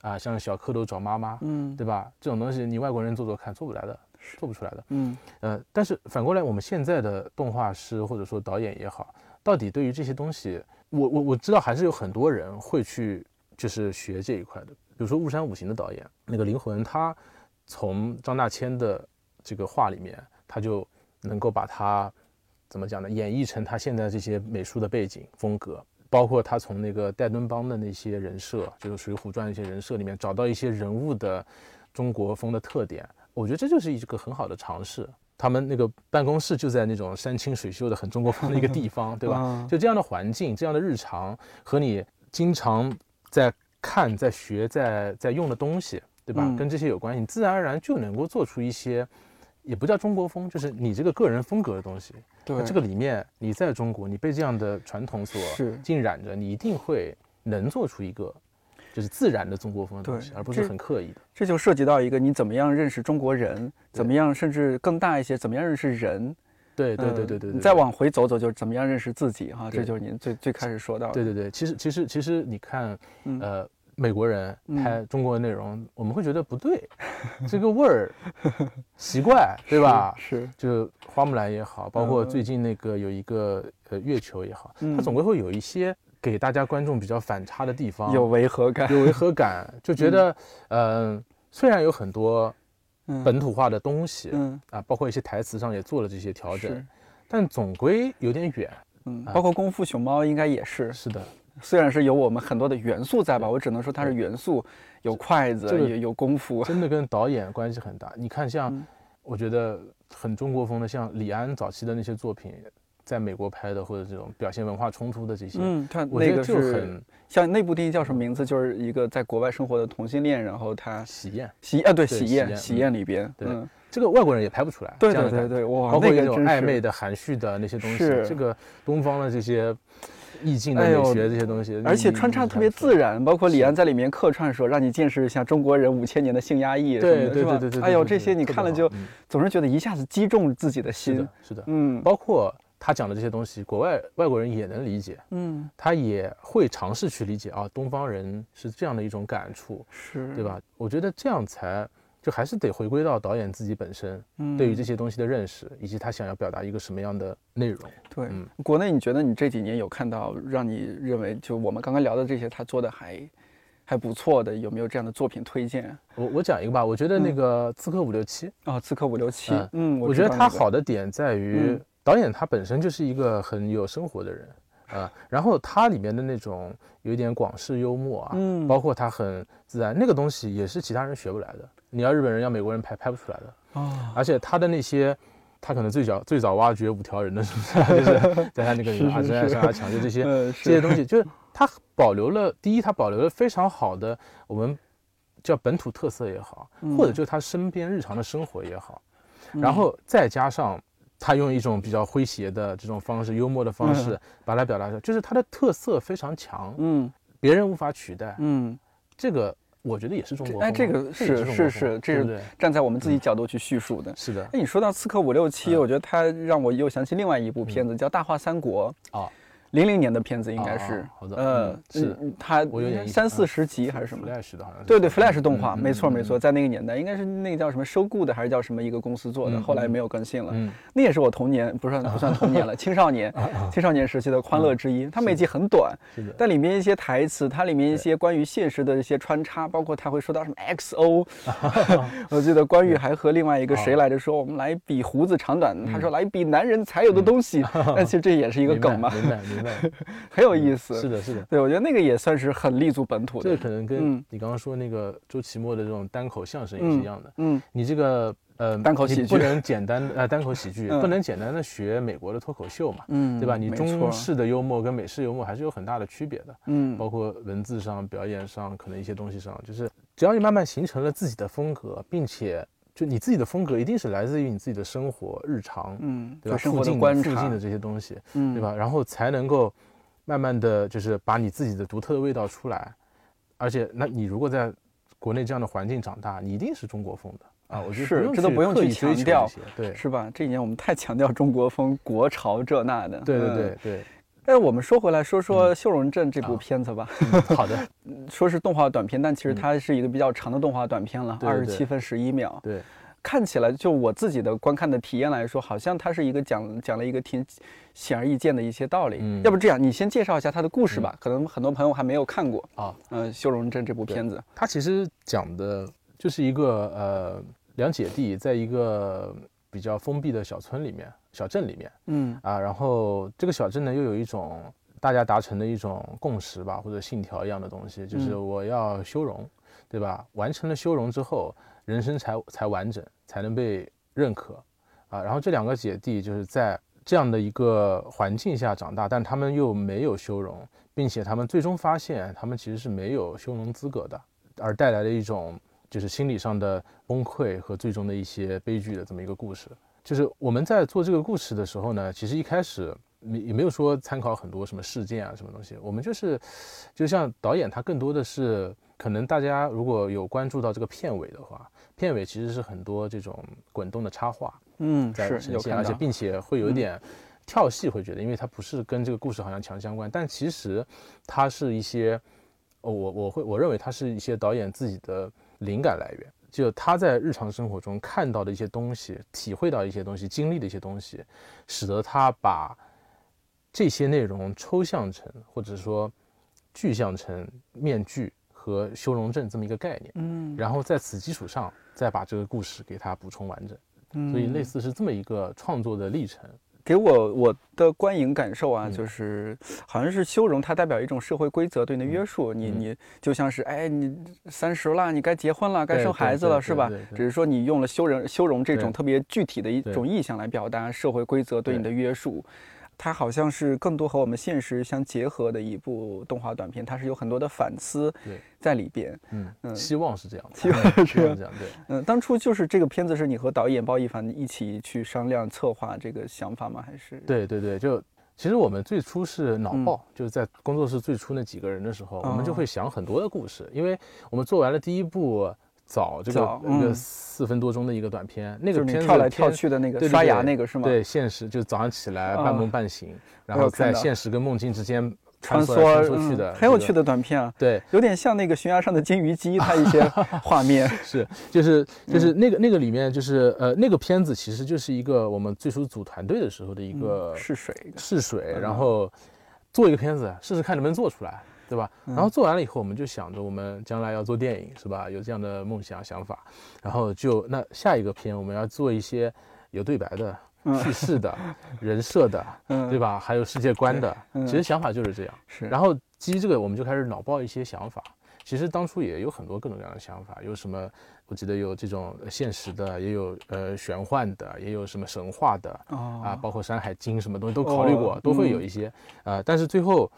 Speaker 2: 啊，像小蝌蚪找妈妈，嗯，对吧？这种东西你外国人做做看，做不来的，做不出来的。嗯，呃，但是反过来，我们现在的动画师或者说导演也好，到底对于这些东西，我我我知道还是有很多人会去。就是学这一块的，比如说《雾山五行》的导演那个灵魂，他从张大千的这个画里面，他就能够把它怎么讲呢？演绎成他现在这些美术的背景风格，包括他从那个戴敦邦的那些人设，就是《水浒传》一些人设里面找到一些人物的中国风的特点。我觉得这就是一个很好的尝试。他们那个办公室就在那种山清水秀的很中国风的一个地方，对吧？就这样的环境，这样的日常和你经常。在看、在学、在在用的东西，对吧？跟这些有关系，你自然而然就能够做出一些，也不叫中国风，就是你这个个人风格的东西。
Speaker 1: 对，
Speaker 2: 这个里面你在中国，你被这样的传统所浸染着，你一定会能做出一个就是自然的中国风的东西，而不是很刻意的。
Speaker 1: 这就涉及到一个你怎么样认识中国人，怎么样甚至更大一些，怎么样认识人。
Speaker 2: 对对对对对，
Speaker 1: 你再往回走走，就是怎么样认识自己哈，这就是您最最开始说到的。
Speaker 2: 对对对，其实其实其实你看，呃，美国人拍中国的内容，我们会觉得不对，这个味儿奇怪，对吧？
Speaker 1: 是，
Speaker 2: 就花木兰也好，包括最近那个有一个呃月球也好，它总归会有一些给大家观众比较反差的地方，
Speaker 1: 有违和感，
Speaker 2: 有违和感，就觉得 嗯，虽然有很多。本土化的东西，嗯。啊，包括一些台词上也做了这些调整，但总归有点远，
Speaker 1: 嗯，包括《功夫熊猫》应该也是，
Speaker 2: 是的，
Speaker 1: 虽然是有我们很多的元素在吧，我只能说它是元素，有筷子，也有功夫，
Speaker 2: 真的跟导演关系很大。你看，像我觉得很中国风的，像李安早期的那些作品。在美国拍的或者这种表现文化冲突的这些，
Speaker 1: 嗯，他那个是像那部电影叫什么名字？就是一个在国外生活的同性恋，然后他
Speaker 2: 喜宴，
Speaker 1: 喜啊，对，喜宴，喜宴里边，
Speaker 2: 对，这个外国人也拍不出来，
Speaker 1: 对对对对，哇，
Speaker 2: 包括那种暧昧的、含蓄的那些东西，这个东方的这些意境的美学这些东西，
Speaker 1: 而且穿插特别自然，包括李安在里面客串说，让你见识一下中国人五千年的性压抑，
Speaker 2: 对对对对对，
Speaker 1: 哎呦，这些你看了就总是觉得一下子击中自己的心，
Speaker 2: 是的，嗯，包括。他讲的这些东西，国外外国人也能理解，嗯，他也会尝试去理解啊，东方人是这样的一种感触，
Speaker 1: 是。
Speaker 2: 对吧？我觉得这样才就还是得回归到导演自己本身，嗯，对于这些东西的认识，以及他想要表达一个什么样的内容。
Speaker 1: 对，国内你觉得你这几年有看到让你认为就我们刚刚聊的这些他做的还还不错的，有没有这样的作品推荐？
Speaker 2: 我我讲一个吧，我觉得那个《刺客伍六七》
Speaker 1: 啊，《刺客伍六七》，
Speaker 2: 嗯。
Speaker 1: 嗯，
Speaker 2: 我觉得他好的点在于
Speaker 1: 嗯
Speaker 2: 导演他本身就是一个很有生活的人啊，然后他里面的那种有一点广式幽默啊，
Speaker 1: 嗯
Speaker 2: 包括他很自然，那个东西也是其他人学不来的。你要日本人要美国人拍拍不出来的，
Speaker 1: 哦，
Speaker 2: 而且他的那些。他可能最早最早挖掘五条人的是不是？就是在他那个
Speaker 1: 是是
Speaker 2: 阿珍爱上阿强，就这些
Speaker 1: 呃，
Speaker 2: 这些东西，就是他保留了第一，他保留了非常好的我们叫本土特色也好，
Speaker 1: 嗯
Speaker 2: 或者就是他身边日常的生活也好，然后再加上他用一种比较诙谐的这种方式、幽默的方式把它表达出来，就是它的特色非常强，
Speaker 1: 嗯
Speaker 2: 别人无法取代。
Speaker 1: 嗯，
Speaker 2: 这个我觉得也是中国。
Speaker 1: 哎这个是是是这是？站在我们自己角度去叙述的。
Speaker 2: 是的
Speaker 1: 哎，你说到《刺客伍六七》，
Speaker 2: 嗯
Speaker 1: 我觉得它让我又想起另外一部片子，叫《大话三国》。
Speaker 2: 哦，
Speaker 1: 零零年的片子应该是
Speaker 2: 哦，好的
Speaker 1: 呃
Speaker 2: 嗯，是
Speaker 1: 嗯，它
Speaker 2: 我有点
Speaker 1: 三四十集还是什么
Speaker 2: ？Flash 的好像是。
Speaker 1: 对对，Flash 动画，
Speaker 2: 嗯
Speaker 1: 没错
Speaker 2: 嗯
Speaker 1: 没错，在那个年代应该是那个叫什么收购的，还是叫什么一个公司做的，
Speaker 2: 嗯
Speaker 1: 后来没有更新了。
Speaker 2: 嗯，
Speaker 1: 那也是我童年，不算不算童年了，青少年青少年时期的欢乐之一。它每集很短，但里面一些台词，它里面一些关于现实的一些穿插，包括他会说到什么 XO，我记得关羽还和另外一个谁来着说，我们来比胡子长短，他说来比男人才有的东西，但其实这也是一个梗嘛，
Speaker 2: 明白明白，
Speaker 1: 很有意思。
Speaker 2: 是的，是的。
Speaker 1: 对，我觉得那个也算是很立足本土的
Speaker 2: 这个。可能跟
Speaker 1: 嗯
Speaker 2: 你刚刚说那个周奇墨的这种单口相声也是一样的。
Speaker 1: 嗯
Speaker 2: 你这个呃，
Speaker 1: 单口喜剧
Speaker 2: 你不能简单呃单口喜剧，
Speaker 1: 嗯
Speaker 2: 不能简单的学美国的脱口秀嘛，
Speaker 1: 嗯，
Speaker 2: 对吧？你中式的幽默跟美式幽默还是有很大的区别的，
Speaker 1: 嗯
Speaker 2: 包括文字上、表演上，可能一些东西上，就是只要你慢慢形成了自己的风格，并且就你自己的风格一定是来自于你自己的生活日常，
Speaker 1: 嗯，
Speaker 2: 对吧？
Speaker 1: 生活的
Speaker 2: 附近
Speaker 1: 观察
Speaker 2: 附近的，这些东西，
Speaker 1: 嗯，
Speaker 2: 对？吧？然后才能够慢慢的就是把你自己的独特的味道出来，而且那你如果在国内这样的环境长大，你一定是中国风的啊！我觉得
Speaker 1: 是这都不用去强调，
Speaker 2: 对
Speaker 1: 是吧？这几年我们太强调中国风、国潮这那的。
Speaker 2: 对对
Speaker 1: 嗯
Speaker 2: 对对，
Speaker 1: 但是我们说回来，说说《秀容镇》这部
Speaker 2: 啊。
Speaker 1: 片子吧，
Speaker 2: 嗯好的，
Speaker 1: 说是动画短片，但其实
Speaker 2: 嗯。
Speaker 1: 它是一个比较长的动画短片了，二十七分十一秒。
Speaker 2: 对，
Speaker 1: 看起来，就我自己的观看的体验来说，好像它是一个讲讲了一个挺显而易见的一些道理。
Speaker 2: 嗯。
Speaker 1: 要不这样，你先介绍一下它的故事吧，可能很多朋友还没有看过。
Speaker 2: 啊，
Speaker 1: 呃，《秀容镇》这部片子，
Speaker 2: 它其实讲的就是一个呃两姐弟在一个比较封闭的小村里面、小镇里面
Speaker 1: 嗯
Speaker 2: 啊，然后这个小镇呢又有一种大家达成的一种共识吧，或者信条一样的东西，就是
Speaker 1: 嗯
Speaker 2: 我要修容，对吧？完成了修容之后，人生才才完整，才能被认可啊。然后这两个姐弟就是在这样的一个环境下长大，但他们又没有修容，并且他们最终发现他们其实是没有修容资格的，而带来的一种就是心理上的崩溃和最终的一些悲剧的这么一个故事。就是我们在做这个故事的时候呢，其实一开始没也没有说参考很多什么事件啊什么东西，我们就是就像导演他更多的是可能大家如果有关注到这个片尾的话，片尾其实是很多这种滚动的插画
Speaker 1: 嗯，
Speaker 2: 在
Speaker 1: 是
Speaker 2: 呈现，而且并且会有一
Speaker 1: 嗯。
Speaker 2: 点跳戏，会觉得因为它不是跟这个故事好像强相关，但其实它是一些，哦我我会我认为它是一些导演自己的灵感来源。就他在日常生活中看到的一些东西，体会到一些东西，经历的一些东西，使得他把这些内容抽象成，或者说具象成面具和修容阵这么一个概念，
Speaker 1: 嗯，
Speaker 2: 然后在此基础上再把这个故事给它补充完整，
Speaker 1: 嗯
Speaker 2: 所以类似是这么一个创作的历程。
Speaker 1: 给我我的观影感受啊，
Speaker 2: 嗯。
Speaker 1: 就是好像是修容，它代表一种社会规则对你的约束。你
Speaker 2: 嗯。
Speaker 1: 你就像是哎，你三十了，你该结婚了，该生孩子了，是吧只是说你用了修容修容这种特别具体的一种意象来表达社会规则对你的约束。它好像是更多和我们现实相结合的一部动画短片，它是有很多的反思在里边。
Speaker 2: 嗯
Speaker 1: 嗯
Speaker 2: 希望是这样的，
Speaker 1: 希望
Speaker 2: 嗯
Speaker 1: 是
Speaker 2: 这样，对。
Speaker 1: 嗯，当初就是这个片子是你和导演包奕凡一起去商量策划这个想法吗？还是？
Speaker 2: 对对对，就其实我们最初是脑
Speaker 1: 嗯
Speaker 2: 爆，就是在工作室最初那几个人的时候，我们就
Speaker 1: 哦
Speaker 2: 会想很多的故事，因为我们做完了第一部早这个
Speaker 1: 早
Speaker 2: 那个
Speaker 1: 嗯。
Speaker 2: 四分多钟的一个短片，那个片子
Speaker 1: 跳来跳去的那个刷牙那个是吗？
Speaker 2: 对，现实就是早上起来
Speaker 1: 啊
Speaker 2: 半梦半醒，然后在现实跟梦境之间
Speaker 1: 穿
Speaker 2: 梭来
Speaker 1: 梭
Speaker 2: 穿梭去的，
Speaker 1: 嗯很有趣
Speaker 2: 的。
Speaker 1: 短片啊，
Speaker 2: 对，
Speaker 1: 有点像那个悬崖上的金鱼姬，它一些画面。
Speaker 2: 是，就是
Speaker 1: 嗯
Speaker 2: 就是那个那个里面就是呃那个片子其实就是一个我们最初组团队的时候的一个
Speaker 1: 试水，
Speaker 2: 试水，
Speaker 1: 嗯。
Speaker 2: 然后做一个片子试试看能不能做出来，对吧？然后做完了以后，我们就想着我们将来要做电影，是吧？有这样的梦想想法，然后就那下一个片我们要做一些有对白的、叙事的、人设的，对吧？还有世界观的，其实想法就是这样。
Speaker 1: 是，
Speaker 2: 然后基于这个，我们就开始脑爆一些想法。其实当初也有很多各种各样的想法，有什么？我记得有这种现实的，也有呃玄幻的，也有什么神话的啊，包括《山海经》什么东西都考虑过，都会有一些啊。但是最后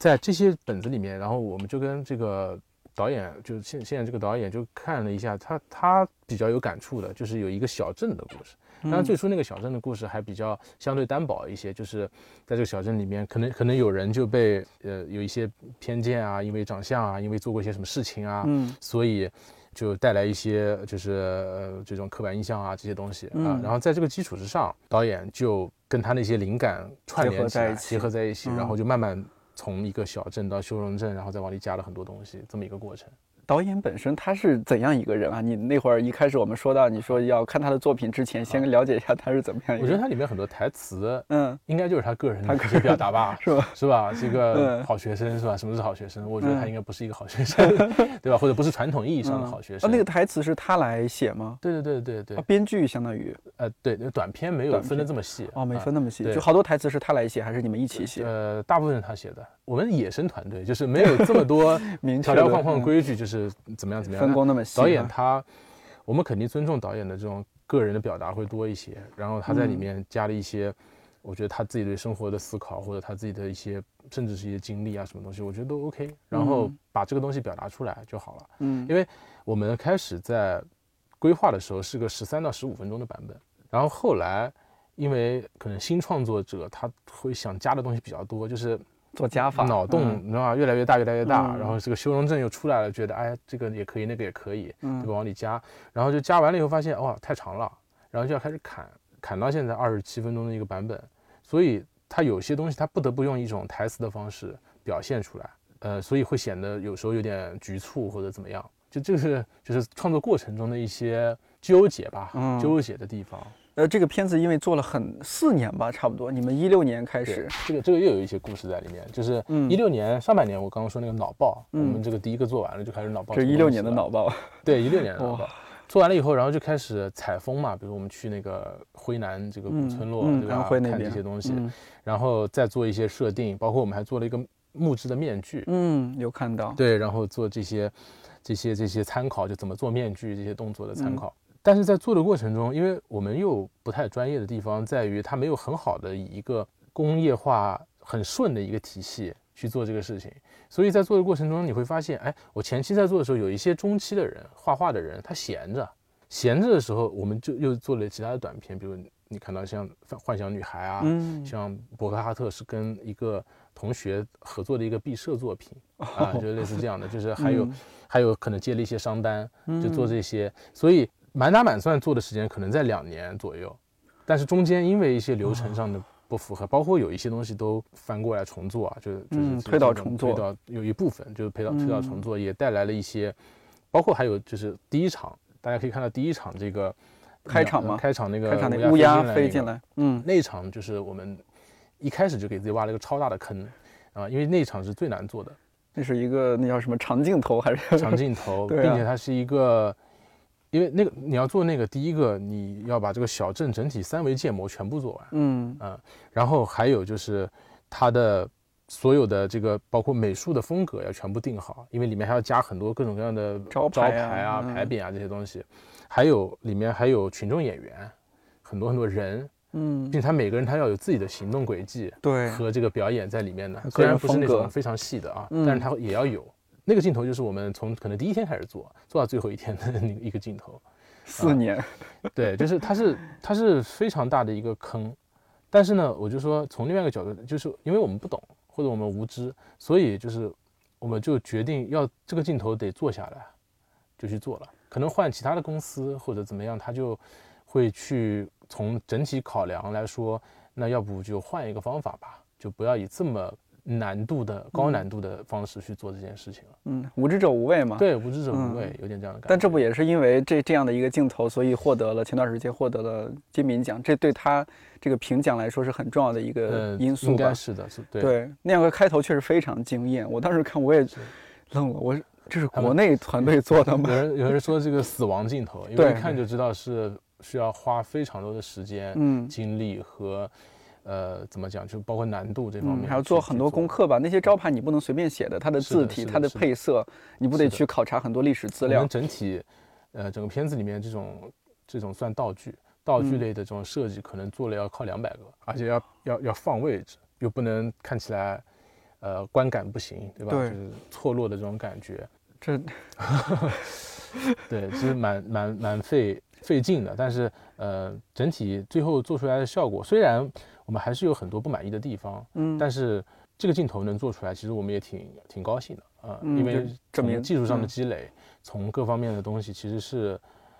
Speaker 2: 在这些本子里面，然后我们就跟这个导演，就是现现在这个导演就看了一下，他他比较有感触的，就是有一个小镇的故事。当然最初那个小镇的故事还比较相对单薄一些，就是在这个小镇里面，可能可能有人就被呃有一些偏见啊，因为长相啊，因为做过一些什么事情啊，嗯，所以。就带来一些就是呃这种刻板印象啊这些东西啊，然后在这个基础之上，导演就跟他那些灵感串联起来，结合在一起，然后就慢慢从一个小镇到修容镇，然后再往里加了很多东西，这么一个过程。
Speaker 1: 导演本身他是怎样一个人啊？你那会儿一开始我们说到，你说要看他的作品之前，先了解一下他是怎么样。
Speaker 2: 我觉得他里面很多台词，嗯，应该就是他个人的一些表达吧，
Speaker 1: 是吧？
Speaker 2: 是吧？这个好学生是吧？什么是好学生？我觉得他应该不是一个好学生，对吧？或者不是传统意义上的好学生。
Speaker 1: 那个台词是他来写吗？
Speaker 2: 对对对对对。
Speaker 1: 编剧相当于，
Speaker 2: 呃，对，那短片没有分的这么细
Speaker 1: 哦，没分那么细，就好多台词是他来写，还是你们一起写？
Speaker 2: 呃，大部分是他写的。我们野生团队就是没有这么多 条条框框规矩，就是怎么样怎么样。
Speaker 1: 分工那么细，
Speaker 2: 导演他，我们肯定尊重导演的这种个人的表达会多一些。然后他在里面加了一些，我觉得他自己对生活的思考，或者他自己的一些，甚至是一些经历啊，什么东西，我觉得都 OK。然后把这个东西表达出来就好了。嗯，因为我们开始在规划的时候是个十三到十五分钟的版本，然后后来因为可能新创作者他会想加的东西比较多，就是。
Speaker 1: 做加法，
Speaker 2: 脑洞你知道吗？越来越大，越来越大。然后这个修容症又出来了，觉得哎，这个也可以，那个也可以，对吧？往里加，然后就加完了以后发现，哇，太长了，然后就要开始砍，砍到现在二十七分钟的一个版本。所以它有些东西它不得不用一种台词的方式表现出来，呃，所以会显得有时候有点局促或者怎么样。就这个是就是创作过程中的一些纠结吧，纠结的地方。
Speaker 1: 呃，这个片子因为做了很四年吧，差不多。你们一六年开始，
Speaker 2: 这个这个又有一些故事在里面。就是一六年上半年，我刚刚说那个脑爆，我们这个第一个做完了就开始脑爆。
Speaker 1: 这一六年的脑爆，
Speaker 2: 对，一六年的 脑爆。做完了以后，然后就开始采风嘛，比如我们去那个辉南这个古村落，对吧？看这些东西，然后再做一些设定，包括我们还做了一个木质的面具，
Speaker 1: 嗯，有看到。
Speaker 2: 对，然后做这些这些这些参考，就怎么做面具这些动作的参考。但是在做的过程中，因为我们又不太专业的地方在于，它没有很好的以一个工业化很顺的一个体系去做这个事情，所以在做的过程中，你会发现，哎，我前期在做的时候，有一些中期的人画画的人，他闲着，闲着的时候，我们就又做了其他的短片，比如你看到像《幻想女孩》啊，像博克哈特是跟一个同学合作的一个毕设作品啊，就类似这样的，就是还有还有可能接了一些商单，就做这些，所以。满打满算做的时间可能在两年左右，但是中间因为一些流程上的不符合，包括有一些东西都翻过来重做啊，就就是
Speaker 1: 推倒重做，
Speaker 2: 推倒有一部分就是推倒推倒重做，也带来了一些，包括还有就是第一场，大家可以看到第一场这个
Speaker 1: 开场吗？
Speaker 2: 开场那个
Speaker 1: 乌鸦飞进来，
Speaker 2: 嗯，那场就是我们一开始就给自己挖了一个超大的坑啊，因为那场是最难做的，
Speaker 1: 那是一个那叫什么长镜头还是？
Speaker 2: 长镜头，并且它是一个。因为那个你要做那个第一个，你要把这个小镇整体三维建模全部做完，嗯嗯，然后还有就是它的所有的这个包括美术的风格要全部定好，因为里面还要加很多各种各样的
Speaker 1: 招牌
Speaker 2: 啊、牌匾啊这些东西，还有里面还有群众演员，很多很多人，嗯，并且他每个人他要有自己的行动轨迹，
Speaker 1: 对，
Speaker 2: 和这个表演在里面的，虽然不是那种非常细的啊，但是他也要有。那个镜头就是我们从可能第一天开始做，做到最后一天的那一个镜头，
Speaker 1: 四年，
Speaker 2: 对，就是它是它是非常大的一个坑，但是呢，我就说从另外一个角度，就是因为我们不懂或者我们无知，所以就是我们就决定要这个镜头得做下来，就去做了。可能换其他的公司或者怎么样，他就会去从整体考量来说，那要不就换一个方法吧，就不要以这么。难度的高难度的方式去做这件事情了。
Speaker 1: 嗯，无知者无畏嘛。
Speaker 2: 对，无知者无畏，有点这样的感觉。
Speaker 1: 但这不也是因为这这样的一个镜头，所以获得了前段时间获得了金敏奖，这对他这个评奖来说是很重要的一个因素吧？
Speaker 2: 应该是的，是对。
Speaker 1: 对，那样个开头确实非常惊艳。我当时看我也愣了，我这是国内团队做的吗？
Speaker 2: 有人有人说这个死亡镜头，因为一看就知道是需要花非常多的时间、
Speaker 1: 嗯
Speaker 2: 精力和。呃，怎么讲？就包括难度这方面，
Speaker 1: 还要做很多功课吧。那些招牌你不能随便写的，它的字体、它的配色，你不得去考察很多历史资料。
Speaker 2: 整体，呃，整个片子里面这种这种算道具，道具类的这种设计，可能做了要靠两百个，而且要要要放位置，又不能看起来，呃，观感不行，对吧？
Speaker 1: 对，
Speaker 2: 就是错落的这种感觉。
Speaker 1: 这，
Speaker 2: 对，其实蛮蛮蛮费费劲的。但是，呃，整体最后做出来的效果，虽然。我们还是有很多不满意的地方，嗯，但是这个镜头能做出来，其实我们也挺挺高兴的啊，因为证明技术上的积累，从各方面的东西，其实是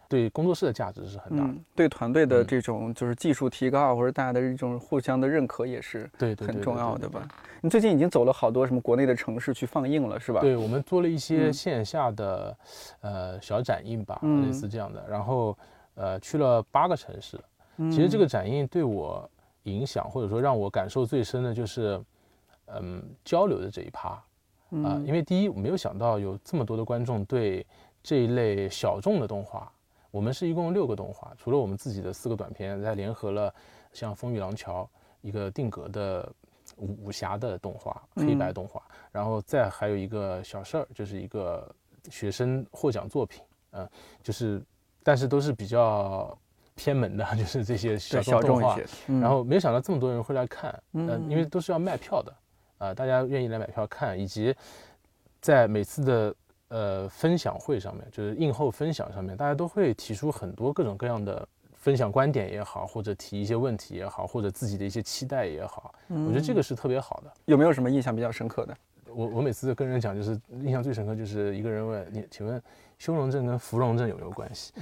Speaker 2: 对工作室的价值是很大的，
Speaker 1: 对团队的这种就是技术提高或者大家的这种互相的认可也是
Speaker 2: 对
Speaker 1: 很重要
Speaker 2: 的
Speaker 1: 吧？你最近已经走了好多什么国内的城市去放映了，是吧？
Speaker 2: 对，我们做了一些线下的呃小展映吧，类似这样的，然后呃去了八个城市，其实这个展映对我。影响或者说让我感受最深的就是，嗯，交流的这一趴。啊，因为第一我没有想到有这么多的观众对这一类小众的动画，我们是一共六个动画，除了我们自己的四个短片，再联合了像《风雨廊桥》一个定格的武武侠的动画，黑白动画，然后再还有一个小事儿，就是一个学生获奖作品，嗯，就是，但是都是比较。偏门的，就是这些小动画，然后没有想到这么多人会来看，嗯，因为都是要卖票的，啊，大家愿意来买票看，以及在每次的呃分享会上面，就是映后分享上面，大家都会提出很多各种各样的分享观点也好，或者提一些问题也好，或者自己的一些期待也好，我觉得这个是特别好的。
Speaker 1: 有没有什么印象比较深刻的？
Speaker 2: 我我每次跟人讲，就是印象最深刻，就是一个人问你，请问。修容症跟芙蓉症有没有关系？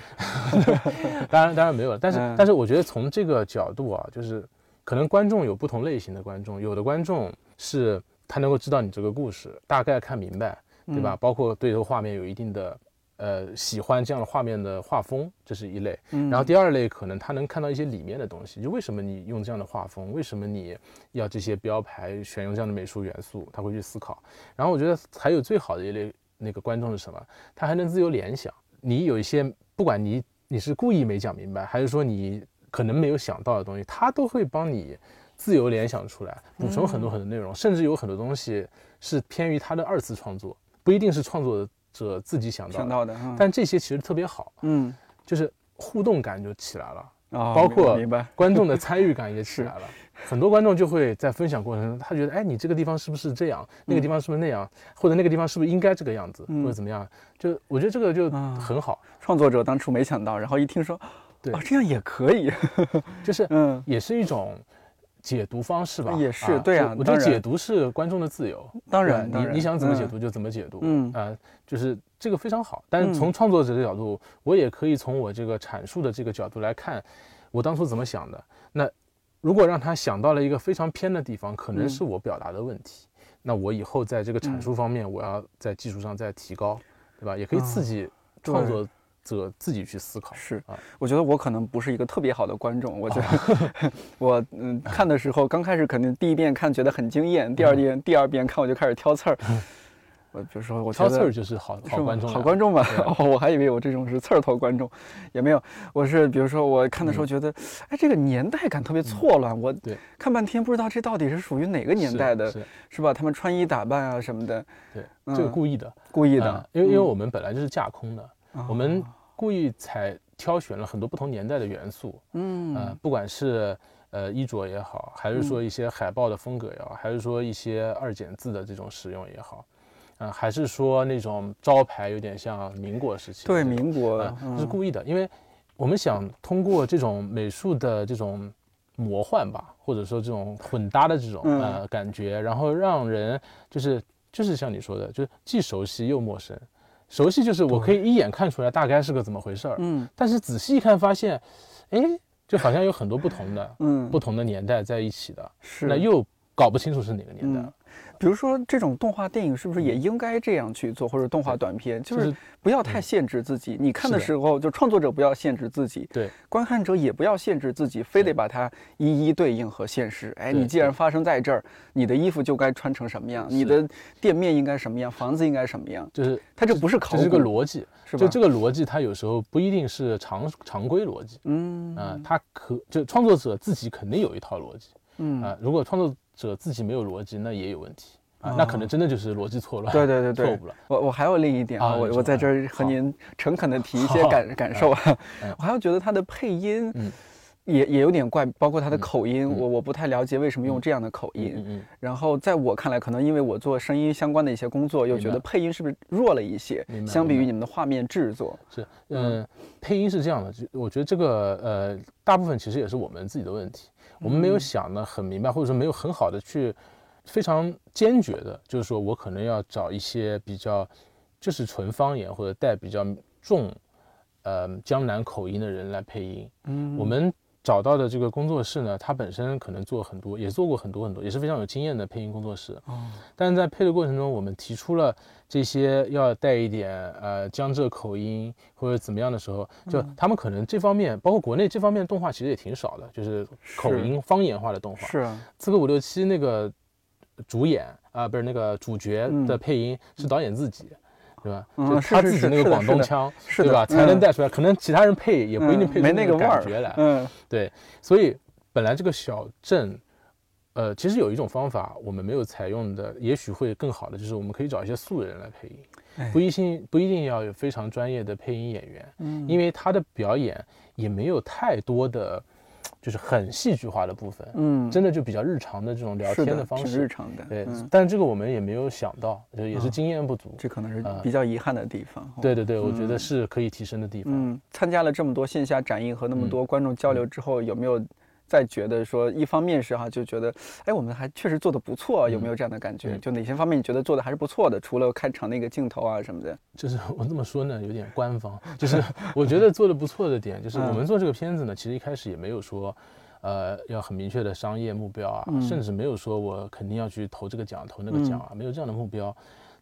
Speaker 2: 当然，当然没有。但是，但是我觉得从这个角度啊，就是可能观众有不同类型的观众，有的观众是他能够知道你这个故事，大概看明白，对吧？包括对这个画面有一定的呃喜欢这样的画面的画风，这是一类。然后第二类可能他能看到一些里面的东西，就为什么你用这样的画风，为什么你要这些标牌，选用这样的美术元素，他会去思考。然后我觉得还有最好的一类。那个观众是什么？他还能自由联想。你有一些，不管你你是故意没讲明白，还是说你可能没有想到的东西，他都会帮你自由联想出来，补充很多很多内容。甚至有很多东西是偏于他的二次创作，不一定是创作者自己想
Speaker 1: 到的。
Speaker 2: 但这些其实特别好，
Speaker 1: 嗯，
Speaker 2: 就是互动感就起来了，包括观众的参与感也起来了。很多观众就会在分享过程中，他觉得，哎，你这个地方是不是这样？那个地方是不是那样？或者那个地方是不是应该这个样子？或者怎么样？就我觉得这个就很好。
Speaker 1: 创作者当初没想到，然后一听说，
Speaker 2: 对，
Speaker 1: 这样也可以，
Speaker 2: 就是，嗯，也是一种解读方式吧。
Speaker 1: 也是，对啊，
Speaker 2: 我觉得解读是观众的自由。
Speaker 1: 当然，
Speaker 2: 你你想怎么解读就怎么解读。嗯啊，就是这个非常好。但是从创作者的角度，我也可以从我这个阐述的这个角度来看，我当初怎么想的。那。如果让他想到了一个非常偏的地方，可能是我表达的问题。那我以后在这个阐述方面，我要在技术上再提高，对吧？也可以刺激创作者自己去思考。
Speaker 1: 是啊，我觉得我可能不是一个特别好的观众。我觉得 我嗯看的时候，刚开始肯定第一遍看觉得很惊艳，第二遍第二遍看我就开始挑刺儿。我比如说，我
Speaker 2: 挑刺儿就是好好观众，
Speaker 1: 好观众吧？哦，我还以为我这种是刺儿头观众，也没有。我是比如说，我看的时候觉得，哎，这个年代感特别错乱。我看半天不知道这到底是属于哪个年代的，是吧？他们穿衣打扮啊什么的，
Speaker 2: 对，这个故意的，
Speaker 1: 故意的。
Speaker 2: 因为因为我们本来就是架空的，我们故意采挑选了很多不同年代的元素。嗯，呃，不管是呃衣着也好，还是说一些海报的风格也好，还是说一些二简字的这种使用也好。嗯，还是说那种招牌有点像民国时期？
Speaker 1: 对，民国
Speaker 2: 是故意的，因为我们想通过这种美术的这种魔幻吧，或者说这种混搭的这种呃感觉，然后让人就是就是像你说的，就是既熟悉又陌生。熟悉就是我可以一眼看出来大概是个怎么回事儿，嗯，但是仔细一看发现，哎，就好像有很多不同的，嗯，不同的年代在一起的，
Speaker 1: 是，
Speaker 2: 那又搞不清楚是哪个年代。
Speaker 1: 比如说这种动画电影是不是也应该这样去做，或者动画短片，就是不要太限制自己。你看的时候，就创作者不要限制自己，
Speaker 2: 对，
Speaker 1: 观看者也不要限制自己，非得把它一一对应和现实。哎，你既然发生在这儿，你的衣服就该穿成什么样，你的店面应该什么样，房子应该什么样，
Speaker 2: 就是
Speaker 1: 它这不是考，
Speaker 2: 这是个逻辑，
Speaker 1: 是吧？
Speaker 2: 就这个逻辑，它有时候不一定是常常规逻辑，嗯啊，它可就创作者自己肯定有一套逻辑。嗯啊，如果创作者自己没有逻辑，那也有问题啊，那可能真的就是逻辑错乱，
Speaker 1: 对对对对，
Speaker 2: 错误了。
Speaker 1: 我我还有另一点啊，我我在这儿和您诚恳的提一 些感感受啊，我还要觉得他的配音，也也有点怪，包括他的口音，我我不太了解为什么用这样的口音。嗯然后在我看来，可能因为我做声音相关的一些工作，又觉得配音是不是弱了一些，相比于你们的画面制作。
Speaker 2: 是，嗯，配音是这样的，就我觉得这个呃，大部分其实也是我们自己的问题。我们没有想的很明白，或者说没有很好的去非常坚决的，就是说我可能要找一些比较就是纯方言或者带比较重呃江南口音的人来配音。嗯，我们找到的这个工作室呢，他本身可能做很多，也做过很多很多，也是非常有经验的配音工作室。哦，但是在配的过程中，我们提出了这些要带一点呃江浙口音或者怎么样的时候，就他们可能这方面，包括国内这方面动画其实也挺少的，就是口音方言化的动画。
Speaker 1: 是啊，
Speaker 2: 刺客伍六七那个主演啊，不是那个主角的配音是导演自己。对吧？就他自己那个广东腔，对吧？才能带出来。可能其他人配也不一定配出那个感觉来。嗯，对。所以本来这个小镇，呃，其实有一种方法我们没有采用的，也许会更好的，就是我们可以找一些素人来配音，不一定不一定要有非常专业的配音演员。嗯，因为他的表演也没有太多的。就是很戏剧化的部分，嗯，真的就比较日常的这种聊天的方式，
Speaker 1: 日常的，
Speaker 2: 对。但这个我们也没有想到，就也是经验不足，
Speaker 1: 这可能是比较遗憾的地方。
Speaker 2: 对对对，我觉得是可以提升的地方。嗯，
Speaker 1: 参加了这么多线下展映和那么多观众交流之后，有没有？再觉得说，一方面是哈，就觉得，哎，我们还确实做的不错，有没有这样的感觉？就哪些方面你觉得做的还是不错的？除了开场那个镜头啊什么的，
Speaker 2: 就是 我这么说呢，有点官方。就是我觉得做的不错的点，就是我们做这个片子呢，其实一开始也没有说，呃，要很明确的商业目标啊，甚至没有说我肯定要去投这个奖、投那个奖啊，没有这样的目标。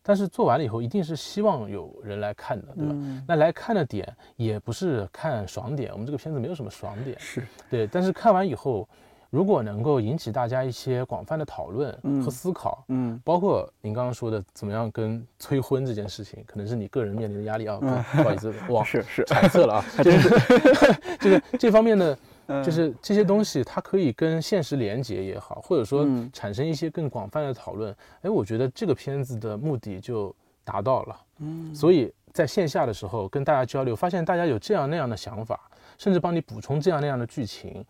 Speaker 2: 但是做完了以后，一定是希望有人来看的，对吧？那来看的点也不是看爽点，我们这个片子没有什么爽点，
Speaker 1: 是
Speaker 2: 对。但是看完以后，如果能够引起大家一些广泛的讨论和思考，嗯，包括您刚刚说的怎么样跟催婚这件事情，可能是你个人面临的压力啊，不好意思，哇，
Speaker 1: 是是
Speaker 2: 揣测了啊，就是 就是这方面的。就是这些东西，它可以跟现实连接也好，或者说产生一些更广泛的讨论。哎，我觉得这个片子的目的就达到了。嗯，所以在线下的时候跟大家交流，发现大家有这样那样的想法，甚至帮你补充这样那样的剧情，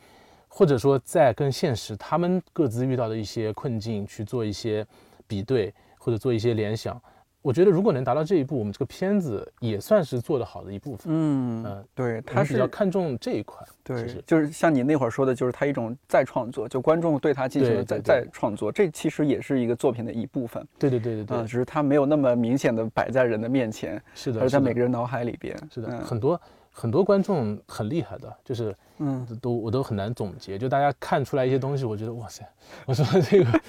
Speaker 2: 或者说在跟现实他们各自遇到的一些困境去做一些比对，或者做一些联想。我觉得如果能达到这一步，我们这个片子也算是做得好的一部分。
Speaker 1: 嗯嗯，对，他是
Speaker 2: 比较看重这一块。
Speaker 1: 对，就是像你那会儿说的，就是他一种再创作，就观众对他进行了再再创作，这其实也是一个作品的一部分。
Speaker 2: 对对对对对，
Speaker 1: 只是他没有那么明显的摆在人的面前，
Speaker 2: 是的，
Speaker 1: 而在每个人脑海里边。
Speaker 2: 是的，很多很多观众很厉害的，就是嗯，都我都很难总结，就大家看出来一些东西，我觉得哇塞，我说这个。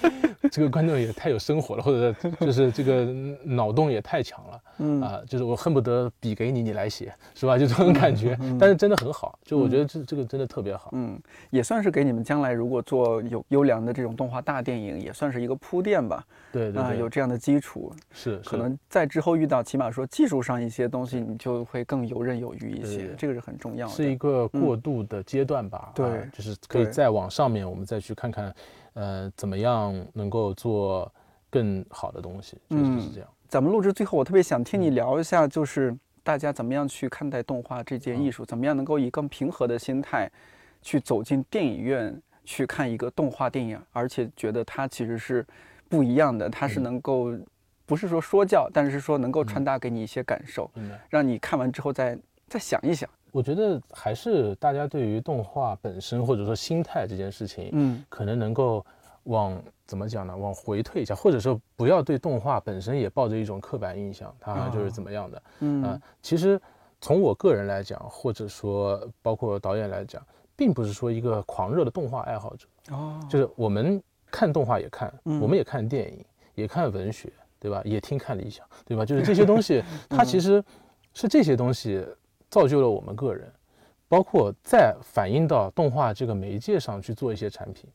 Speaker 2: 这个观众也太有生活了，或者就是这个脑洞也太强了，嗯啊，就是我恨不得笔给你，你来写，是吧？就这种感觉。但是真的很好，就我觉得这这个真的特别好。
Speaker 1: 嗯，也算是给你们将来如果做有优良的这种动画大电影，也算是一个铺垫吧。
Speaker 2: 对对啊，
Speaker 1: 有这样的基础，
Speaker 2: 是
Speaker 1: 可能在之后遇到，起码说技术上一些东西，你就会更游刃有余一些。这个是很重要的，
Speaker 2: 是一个过渡的阶段吧？
Speaker 1: 对，
Speaker 2: 就是可以再往上面，我们再去看看。呃，怎么样能够做更好的东西？确实是这样。
Speaker 1: 咱们录制最后，我特别想听你聊一下，就是大家怎么样去看待动画这件艺术？怎么样能够以更平和的心态去走进电影院去看一个动画电影，而且觉得它其实是不一样的，它是能够不是说说教，但是说能够传达给你一些感受，让你看完之后再再想一想。
Speaker 2: 我觉得还是大家对于动画本身或者说心态这件事情，嗯，可能能够往怎么讲呢？往回退一下，或者说不要对动画本身也抱着一种刻板印象，它就是怎么样的。嗯，其实从我个人来讲，或者说包括导演来讲，并不是说一个狂热的动画爱好者。哦，就是我们看动画也看，我们也看电影。也看文学，对吧？也听看理想，对吧？就是这些 东西，它其实是这些东西造就了我们个人，包括再反映到动画这个媒介上去做一些产品。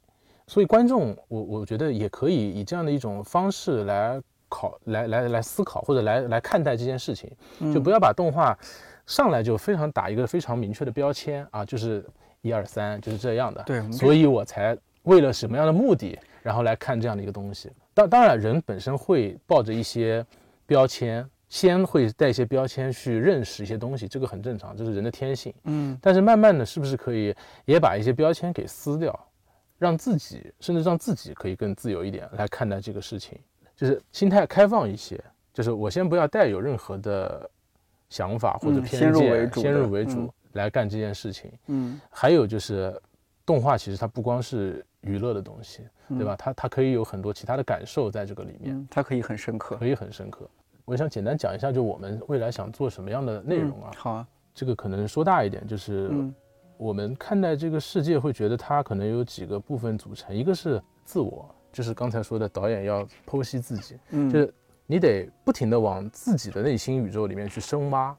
Speaker 2: 所以观众，我我觉得也可以以这样的一种方式来考，来来来思考或者来来看待这件事情，就不要把动画上来就非常打一个非常明确的标签啊，就是一二三就是这样的。
Speaker 1: 对，
Speaker 2: 所以我才为了什么样的目的，然后来看这样的一个东西。当当然，人本身会抱着一些标签，先会带一些标签去认识一些东西，这个很正常，这是人的天性。
Speaker 1: 嗯，
Speaker 2: 但是慢慢的是不是可以也把一些标签给撕掉？让自己，甚至让自己可以更自由一点来看待这个事情，就是心态开放一些，就是我先不要带有任何的想法或者偏见，先
Speaker 1: 入为主，
Speaker 2: 先入为主来干这件事情。
Speaker 1: 嗯，
Speaker 2: 还有就是动画其实它不光是娱乐的东西，对吧？它它可以有很多其他的感受在这个里面，
Speaker 1: 它可以很深刻，
Speaker 2: 可以很深刻。我想简单讲一下，就我们未来想做什么样的内容啊？
Speaker 1: 好啊，
Speaker 2: 这个可能说大一点就是。我们看待这个世界，会觉得它可能有几个部分组成，一个是自我，就是刚才说的导演要剖析自己，
Speaker 1: 嗯，
Speaker 2: 就是你得不停的往自己的内心宇宙里面去深挖，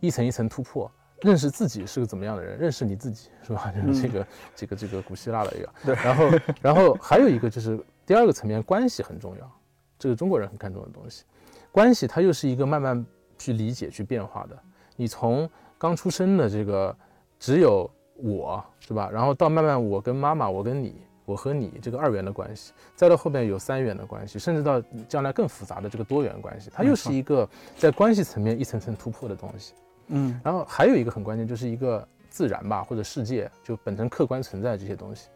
Speaker 2: 一层一层突破，认识自己是个怎么样的人，认识你自己是吧？就是这个这个这个古希腊的一个，
Speaker 1: 对，
Speaker 2: 然后然后还有一个就是第二个层面，关系很重要，这个中国人很看重的东西，关系它又是一个慢慢去理解去变化的，你从刚出生的这个。只有我是吧？然后到慢慢我跟妈妈，我跟你，我和你这个二元的关系，再到后面有三元的关系，甚至到将来更复杂的这个多元关系，它又是一个在关系层面一层层突破的东西。
Speaker 1: 嗯，
Speaker 2: 然后还有一个很关键，就是一个自然吧，或者世界就本身客观存在这些东西，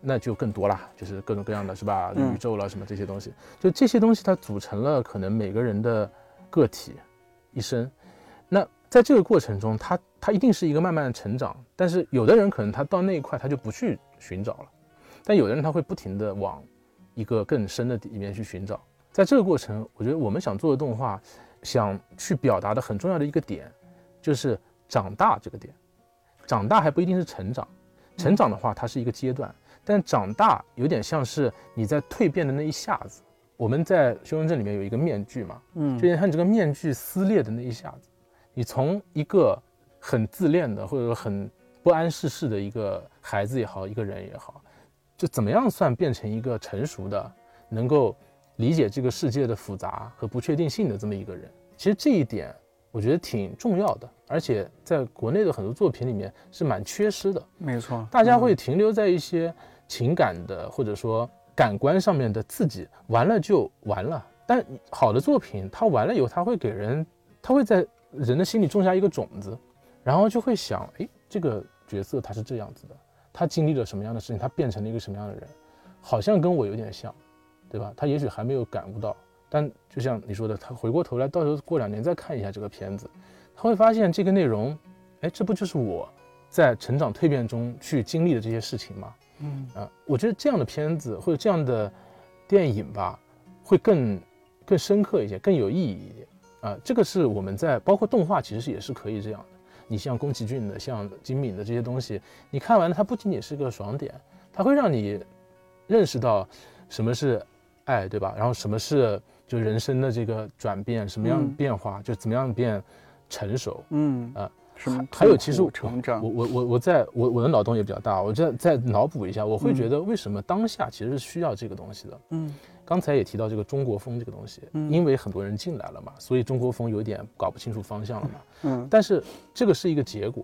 Speaker 2: 那就更多啦，就是各种各样的是吧？宇宙了什么这些东西，就这些东西它组成了可能每个人的个体一生。那在这个过程中，他他一定是一个慢慢的成长，但是有的人可能他到那一块他就不去寻找了，但有的人他会不停的往一个更深的里面去寻找。在这个过程，我觉得我们想做的动画，想去表达的很重要的一个点，就是长大这个点。长大还不一定是成长，成长的话它是一个阶段，但长大有点像是你在蜕变的那一下子。我们在修容镇里面有一个面具嘛，
Speaker 1: 嗯，
Speaker 2: 就像这个面具撕裂的那一下子。你从一个很自恋的，或者说很不谙世事的一个孩子也好，一个人也好，就怎么样算变成一个成熟的，能够理解这个世界的复杂和不确定性的这么一个人？其实这一点我觉得挺重要的，而且在国内的很多作品里面是蛮缺失的。
Speaker 1: 没错，
Speaker 2: 大家会停留在一些情感的或者说感官上面的刺激，完了就完了。但好的作品，它完了以后，它会给人，它会在。人的心里种下一个种子，然后就会想，哎，这个角色他是这样子的，他经历了什么样的事情，他变成了一个什么样的人，好像跟我有点像，对吧？他也许还没有感悟到，但就像你说的，他回过头来，到时候过两年再看一下这个片子，他会发现这个内容，哎，这不就是我在成长蜕变中去经历的这些事情吗？
Speaker 1: 嗯
Speaker 2: 啊，我觉得这样的片子或者这样的电影吧，会更更深刻一些，更有意义一点。啊，这个是我们在包括动画，其实也是可以这样的。你像宫崎骏的、像金敏的这些东西，你看完了，它不仅仅是个爽点，它会让你认识到什么是爱，对吧？然后什么是就人生的这个转变，什么样变化，就怎么样变成熟。
Speaker 1: 嗯
Speaker 2: 啊，
Speaker 1: 什么？
Speaker 2: 还有其实
Speaker 1: 成长。
Speaker 2: 我我我我在我我的脑洞也比较大，我再再脑补一下，我会觉得为什么当下其实是需要这个东西的。
Speaker 1: 嗯。
Speaker 2: 刚才也提到这个中国风这个东西，因为很多人进来了嘛，所以中国风有点搞不清楚方向了嘛。
Speaker 1: 嗯，
Speaker 2: 但是这个是一个结果，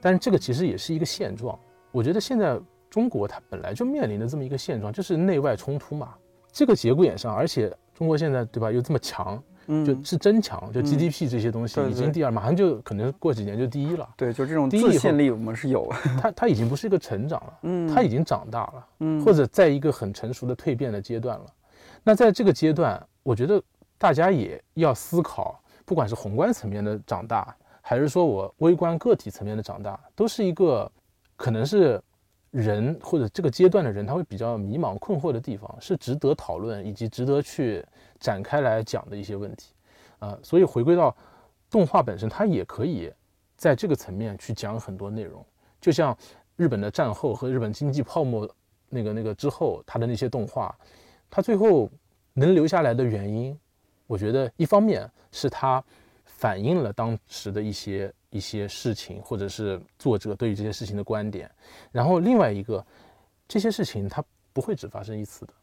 Speaker 2: 但是这个其实也是一个现状。我觉得现在中国它本来就面临的这么一个现状，就是内外冲突嘛。这个节骨眼上，而且中国现在对吧又这么强，就是真强，就 GDP 这些东西已经第二，马上就可能过几年就第一了。
Speaker 1: 对，就这种自信力我们是有。
Speaker 2: 它它已经不是一个成长了，
Speaker 1: 嗯，
Speaker 2: 它已经长大了，
Speaker 1: 嗯，
Speaker 2: 或者在一个很成熟的蜕变的阶段了。那在这个阶段，我觉得大家也要思考，不管是宏观层面的长大，还是说我微观个体层面的长大，都是一个可能是人或者这个阶段的人他会比较迷茫困惑的地方，是值得讨论以及值得去展开来讲的一些问题，啊，所以回归到动画本身，它也可以在这个层面去讲很多内容，就像日本的战后和日本经济泡沫那个那个之后，它的那些动画。他最后能留下来的原因，我觉得一方面是它反映了当时的一些一些事情，或者是作者对于这些事情的观点，然后另外一个，这些事情它不会只发生一次的。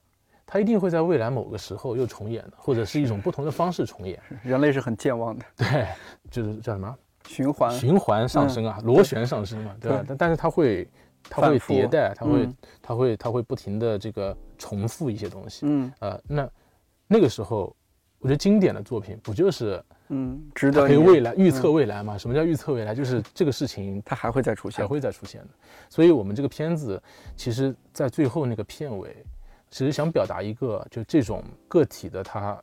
Speaker 2: 它一定会在未来某个时候又重演的，或者是一种不同的方式重演。
Speaker 1: 人类是很健忘的，
Speaker 2: 对，就是叫什么？
Speaker 1: 循环。
Speaker 2: 循环上升啊，螺旋上升嘛，对吧？但但是它会，它会迭代，它会，它会，它会不停的这个重复一些东西。
Speaker 1: 嗯，
Speaker 2: 呃，那那个时候，我觉得经典的作品不就是
Speaker 1: 嗯，值得
Speaker 2: 可以未来预测未来嘛？什么叫预测未来？就是这个事情
Speaker 1: 它还会再出现，
Speaker 2: 还会再出现的。所以我们这个片子，其实在最后那个片尾。其实想表达一个，就这种个体的他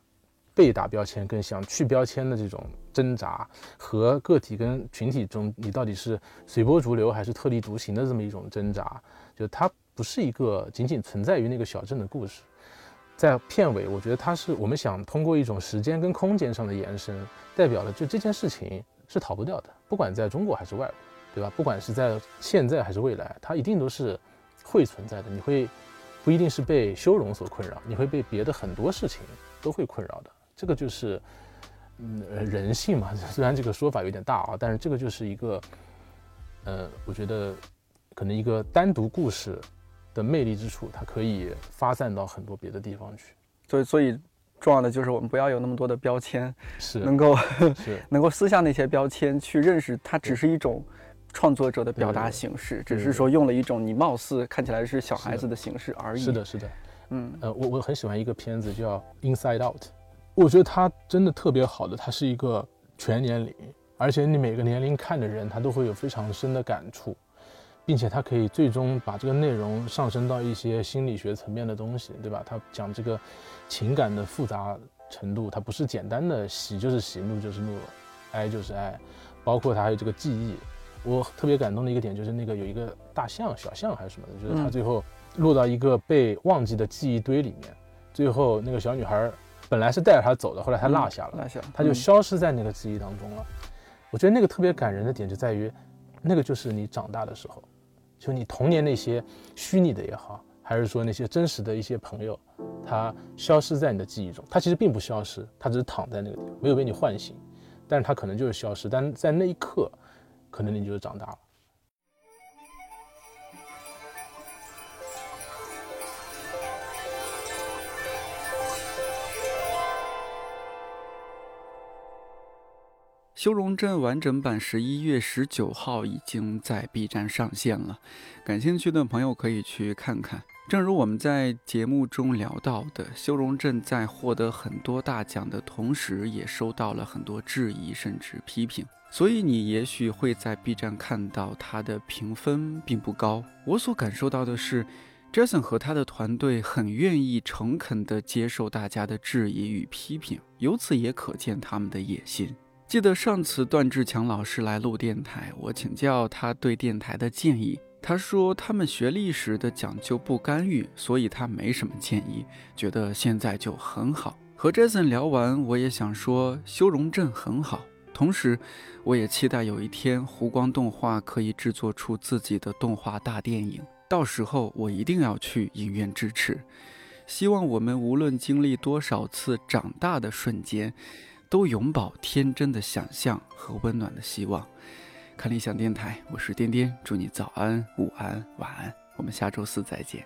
Speaker 2: 被打标签跟想去标签的这种挣扎，和个体跟群体中你到底是随波逐流还是特立独行的这么一种挣扎，就它不是一个仅仅存在于那个小镇的故事。在片尾，我觉得它是我们想通过一种时间跟空间上的延伸，代表了就这件事情是逃不掉的，不管在中国还是外国，对吧？不管是在现在还是未来，它一定都是会存在的。你会。不一定是被修容所困扰，你会被别的很多事情都会困扰的。这个就是，嗯，人性嘛。虽然这个说法有点大啊，但是这个就是一个，呃，我觉得可能一个单独故事的魅力之处，它可以发散到很多别的地方去。
Speaker 1: 所以，所以重要的就是我们不要有那么多的标签，
Speaker 2: 是
Speaker 1: 能够
Speaker 2: 是
Speaker 1: 能够撕下那些标签，去认识它只是一种。创作者的表达形式，只是说用了一种你貌似看起来是小孩子的形式而已。
Speaker 2: 是的，是的，
Speaker 1: 嗯，
Speaker 2: 呃，我我很喜欢一个片子叫《Inside Out》，我觉得它真的特别好的，它是一个全年龄，而且你每个年龄看的人，他都会有非常深的感触，并且它可以最终把这个内容上升到一些心理学层面的东西，对吧？它讲这个情感的复杂程度，它不是简单的喜就是喜，怒就是怒，哀就是哀，包括它还有这个记忆。我特别感动的一个点就是那个有一个大象、小象还是什么的，就是它最后落到一个被忘记的记忆堆里面，最后那个小女孩本来是带着他走的，后来他落下了，
Speaker 1: 落下，
Speaker 2: 他就消失在那个记忆当中了。我觉得那个特别感人的点就在于，那个就是你长大的时候，就你童年那些虚拟的也好，还是说那些真实的一些朋友，他消失在你的记忆中，他其实并不消失，他只是躺在那个地方，没有被你唤醒，但是他可能就是消失，但在那一刻。可能你就是长大了。
Speaker 1: 《修容镇》完整版十一月十九号已经在 B 站上线了，感兴趣的朋友可以去看看。正如我们在节目中聊到的，《修容镇》在获得很多大奖的同时，也收到了很多质疑甚至批评。所以你也许会在 B 站看到它的评分并不高。我所感受到的是，Jason 和他的团队很愿意诚恳地接受大家的质疑与批评，由此也可见他们的野心。记得上次段志强老师来录电台，我请教他对电台的建议，他说他们学历史的讲究不干预，所以他没什么建议，觉得现在就很好。和 Jason 聊完，我也想说，修容镇很好。同时，我也期待有一天湖光动画可以制作出自己的动画大电影，到时候我一定要去影院支持。希望我们无论经历多少次长大的瞬间，都永葆天真的想象和温暖的希望。看理想电台，我是颠颠，祝你早安、午安、晚安，我们下周四再见。